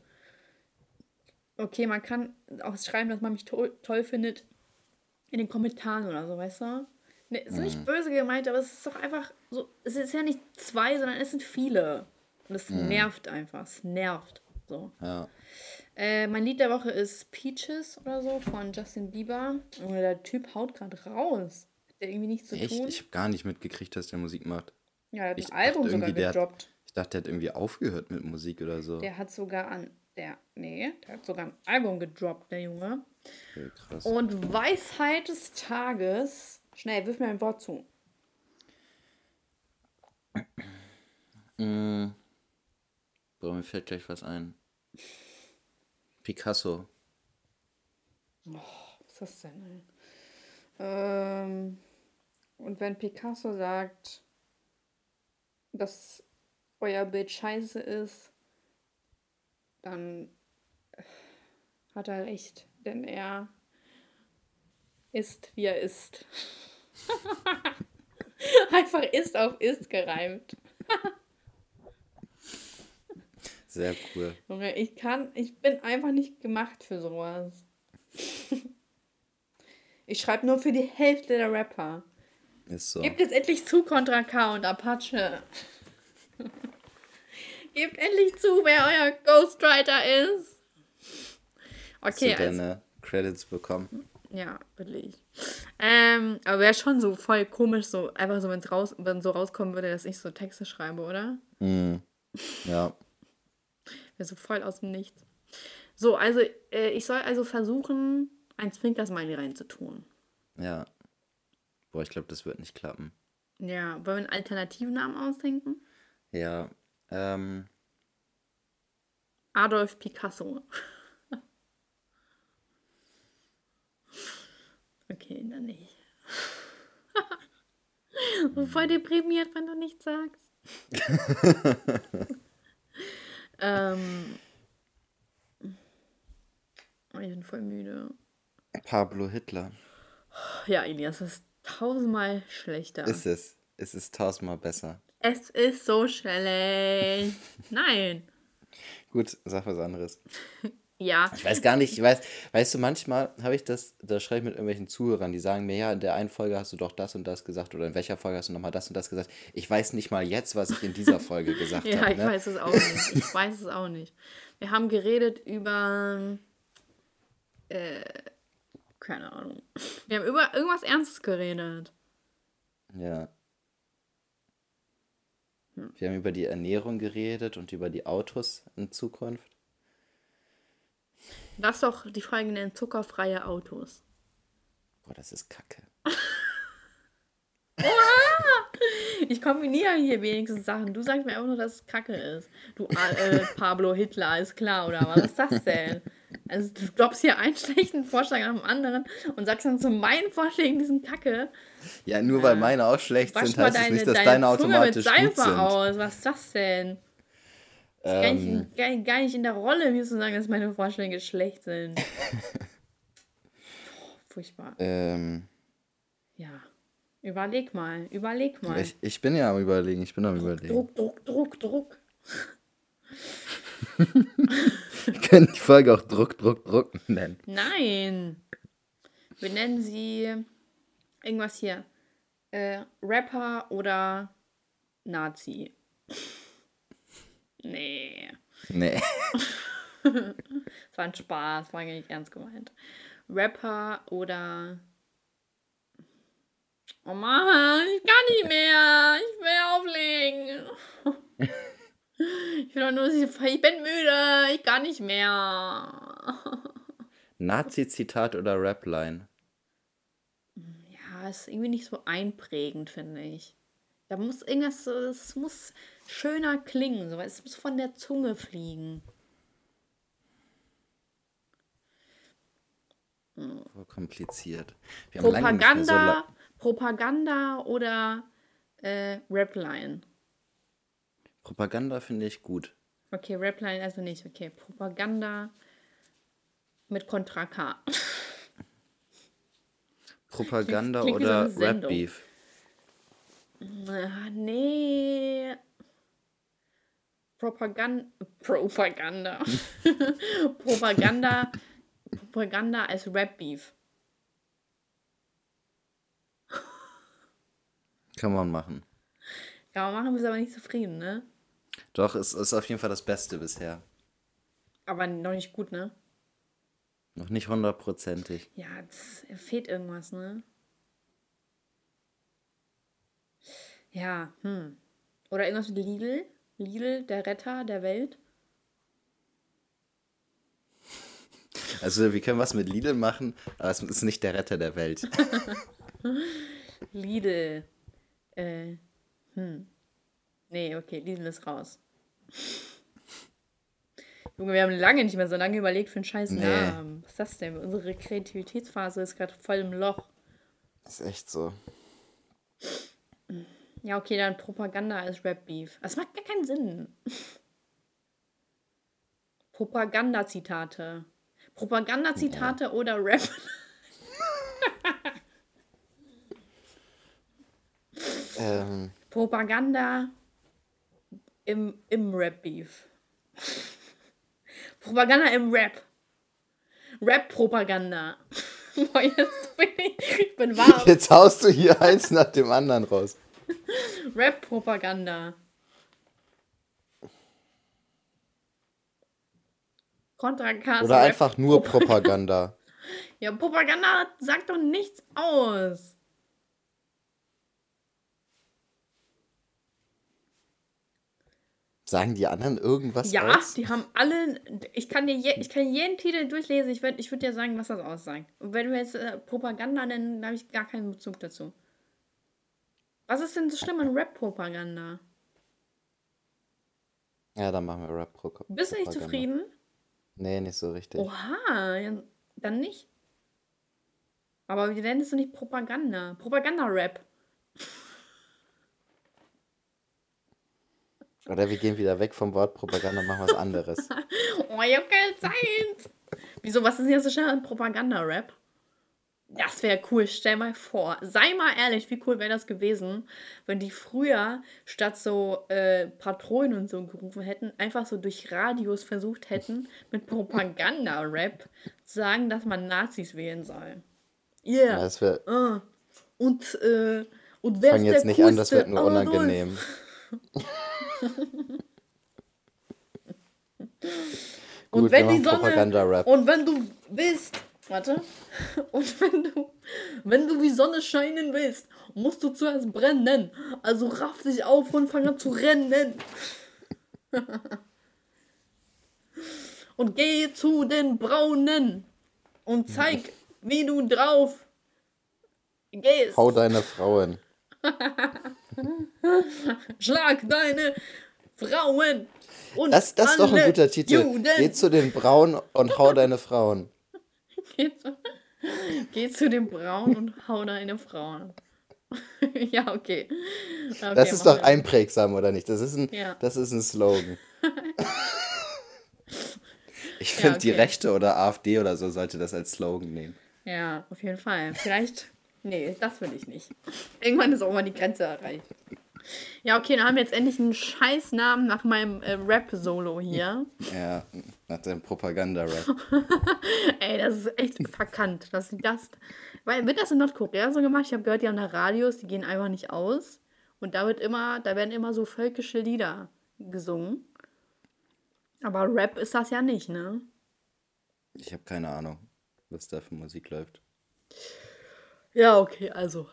Okay, man kann auch schreiben, dass man mich to toll findet in den Kommentaren oder so, weißt du? Ne, ist nicht böse gemeint, aber es ist doch einfach so, es ist ja nicht zwei, sondern es sind viele. Und es nervt einfach, es nervt. So. Ja. Äh, mein Lied der Woche ist Peaches oder so von Justin Bieber. Und der Typ haut gerade raus. Hat der irgendwie nichts zu Echt? tun? Ich habe gar nicht mitgekriegt, dass der Musik macht. ja, er hat ich ein Album sogar der hat- gedroppt. Ich dachte, der hat irgendwie aufgehört mit Musik oder so. Der hat sogar an. Der. Nee, der hat sogar ein Album gedroppt, der Junge. Okay, krass. Und Weisheit des Tages. Schnell, wirf mir ein Wort zu. Mm. Boah, mir fällt gleich was ein. Picasso. Was ist das denn? ey? Ähm, und wenn Picasso sagt, dass euer Bild scheiße ist, dann hat er recht, denn er ist, wie er ist. Einfach ist auf ist gereimt. Sehr cool. Junge, ich kann, ich bin einfach nicht gemacht für sowas. Ich schreibe nur für die Hälfte der Rapper. Ist so. Gebt jetzt endlich zu Contra K und Apache. Gebt endlich zu, wer euer Ghostwriter ist. Hast Okay, du also, deine Credits bekommen? Ja, billig. Ähm, aber wäre schon so voll komisch, so einfach so, wenn's raus, wenn so rauskommen würde, dass ich so Texte schreibe, oder? Mhm. Ja. Wäre so voll aus dem Nichts. So, also äh, ich soll also versuchen, ein Zwinker-Smiley reinzutun. Ja. Boah, ich glaube, das wird nicht klappen. Ja, wollen wir einen Alternativnamen ausdenken? Ja. Ähm. Adolf Picasso. Okay, dann nicht. so voll deprimiert, wenn du nichts sagst. ähm, oh, ich bin voll müde. Pablo Hitler. Ja, Elias, das ist tausendmal schlechter. Ist es. Es ist tausendmal besser. es ist so schlecht. Nein. Gut, sag was anderes. Ja, Ich weiß gar nicht, ich weiß, weißt du, manchmal habe ich das, da schreibe ich mit irgendwelchen Zuhörern, die sagen mir, ja, in der einen Folge hast du doch das und das gesagt oder in welcher Folge hast du nochmal das und das gesagt. Ich weiß nicht mal jetzt, was ich in dieser Folge gesagt Ja, habe. ich Ne? weiß es auch nicht. Ich weiß es auch nicht. Wir haben geredet über. Äh, keine Ahnung. Wir haben über irgendwas Ernstes geredet. Ja. Wir haben über die Ernährung geredet und über die Autos in Zukunft. Lass doch die Folge nennen Zuckerfreie Autos. Boah, das ist kacke. Ich kombiniere hier wenigstens Sachen. Du sagst mir einfach nur, dass es Kacke ist. Du äh, Pablo Hitler, ist klar, oder was ist das denn? Also du droppst hier einen schlechten Vorschlag nach dem anderen und sagst dann zu meinen Vorschlägen, die sind Kacke. Ja, nur weil meine auch schlecht Wasch sind, heißt es deine, nicht, dass deine, deine Zunge mit automatisch gut Seife sind. aus. Was ist das denn? Gar, Ähm, nicht, gar, gar nicht in der Rolle, mir zu sagen, dass meine Vorschläge schlecht sind. Boah, Furchtbar. ähm, Ja. Überleg mal, überleg mal. ich, ich bin ja am überlegen, ich bin am überlegen. Druck, Druck, Druck, Druck. Wir können die Folge auch Druck, Druck, Druck nennen. Nein. Wir nennen sie irgendwas hier. Äh, Rapper oder Nazi. Nee. Nee. Das war ein Spaß, war gar nicht ernst gemeint. Rapper oder. Oh Mann, ich kann nicht mehr. Ich will auflegen. Ich will doch nur, ich bin müde. Ich kann nicht mehr. Nazi-Zitat oder Rap-Line? Ja, ist irgendwie nicht so einprägend, finde ich. Da muss irgendwas, so- es muss schöner klingen, so. es muss von der Zunge fliegen. Voll kompliziert. Wir mehr so Propaganda, Propaganda oder äh, Rapline. Propaganda finde ich gut. Okay, Rapline also nicht. Okay, Propaganda mit Contra K. Propaganda klingt so oder eine Sendung. Rap-Beef? Nee. Propaganda. Propaganda. Propaganda. Propaganda als Rap-Beef. Kann man machen. Ja, machen wir es aber nicht zufrieden, ne? Doch, es ist auf jeden Fall das Beste bisher. Aber noch nicht gut, ne? Noch nicht hundertprozentig. Ja, es fehlt irgendwas, ne? Ja, hm. Oder irgendwas mit Lidl? Lidl, der Retter der Welt? Also wir können was mit Lidl machen, aber es ist nicht der Retter der Welt. Lidl. Äh, hm. Nee, okay, Lidl ist raus. Junge, wir haben lange nicht mehr so lange überlegt für einen scheiß Nee. Namen. Was ist das denn? Unsere Kreativitätsphase ist gerade voll im Loch. ist echt so. Ja, okay, dann Propaganda als Rap-Beef. Das macht gar keinen Sinn. Propaganda-Zitate. Propaganda-Zitate oder Rap. Ähm, Propaganda im, im Rap-Beef. Propaganda im Rap. Rap-Propaganda. Boah, jetzt bin ich, ich bin warm. jetzt haust du hier eins nach dem anderen raus. Rap-Propaganda. Contra K. Oder einfach nur Propaganda. Ja, Propaganda sagt doch nichts aus. Sagen die anderen irgendwas Ja, aus? die haben alle. Ich kann dir je, ich kann jeden Titel durchlesen. Ich würde ich würd dir sagen, was das aussagt. Und wenn wir jetzt äh, Propaganda nennen, dann habe ich gar keinen Bezug dazu. Was ist denn so schlimm an Rap-Propaganda? Ja, dann machen wir rap -Pro Bist du nicht zufrieden? Nee, nicht so richtig. Oha, dann nicht. Aber wie nennst du nicht Propaganda? Propaganda-Rap. Oder wir gehen wieder weg vom Wort Propaganda und machen was anderes. Oh, ich hab keine Zeit. Wieso, was ist denn jetzt so schnell an Propaganda-Rap? Das wäre cool, stell mal vor. Sei mal ehrlich, wie cool wäre das gewesen, wenn die früher statt so äh, Patronen und so gerufen hätten, einfach so durch Radios versucht hätten, mit Propaganda-Rap zu sagen, dass man Nazis wählen soll. Ja, Yeah. das wär, Ah. Und, äh, und wer fang ist jetzt der nicht an, das wird nur Adolf? unangenehm. Und Gut, wenn die Sonne Propaganda-Rap. und wenn du willst, warte, und wenn du wenn du wie Sonne scheinen willst, musst du zuerst brennen. Also raff dich auf und fang an zu rennen. und geh zu den Braunen und zeig, wie du drauf gehst. Hau deine Frauen. Schlag deine Frauen. Und Das, das ist doch ein guter Titel. Juden. Geh zu den Brauen und hau deine Frauen. Geh zu, geh zu dem Braun und hau deine Frauen. ja, okay. okay Das ist doch wir. einprägsam, oder nicht? Das ist ein, Ja. das ist ein Slogan. Ich finde, die okay. Rechte oder AfD oder so sollte das als Slogan nehmen. Ja, auf jeden Fall. Vielleicht. Nee, das will ich nicht. Irgendwann ist auch mal die Grenze erreicht. Ja, okay, dann haben wir jetzt endlich einen Scheißnamen nach meinem äh, Rap-Solo hier. Ja, nach dem Propaganda-Rap. Ey, das ist echt verkannt. Das, das, weil, wird das in Nordkorea so gemacht? Ich habe gehört, die haben da Radios, die gehen einfach nicht aus. Und da wird immer, da werden immer so völkische Lieder gesungen. Aber Rap ist das ja nicht, ne? Ich habe keine Ahnung, was da für Musik läuft. Ja, okay, also.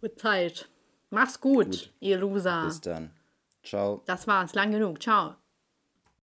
Gut Zeit. Mach's gut, ihr Loser. Bis dann. Ciao. Das war's, lang genug. Ciao.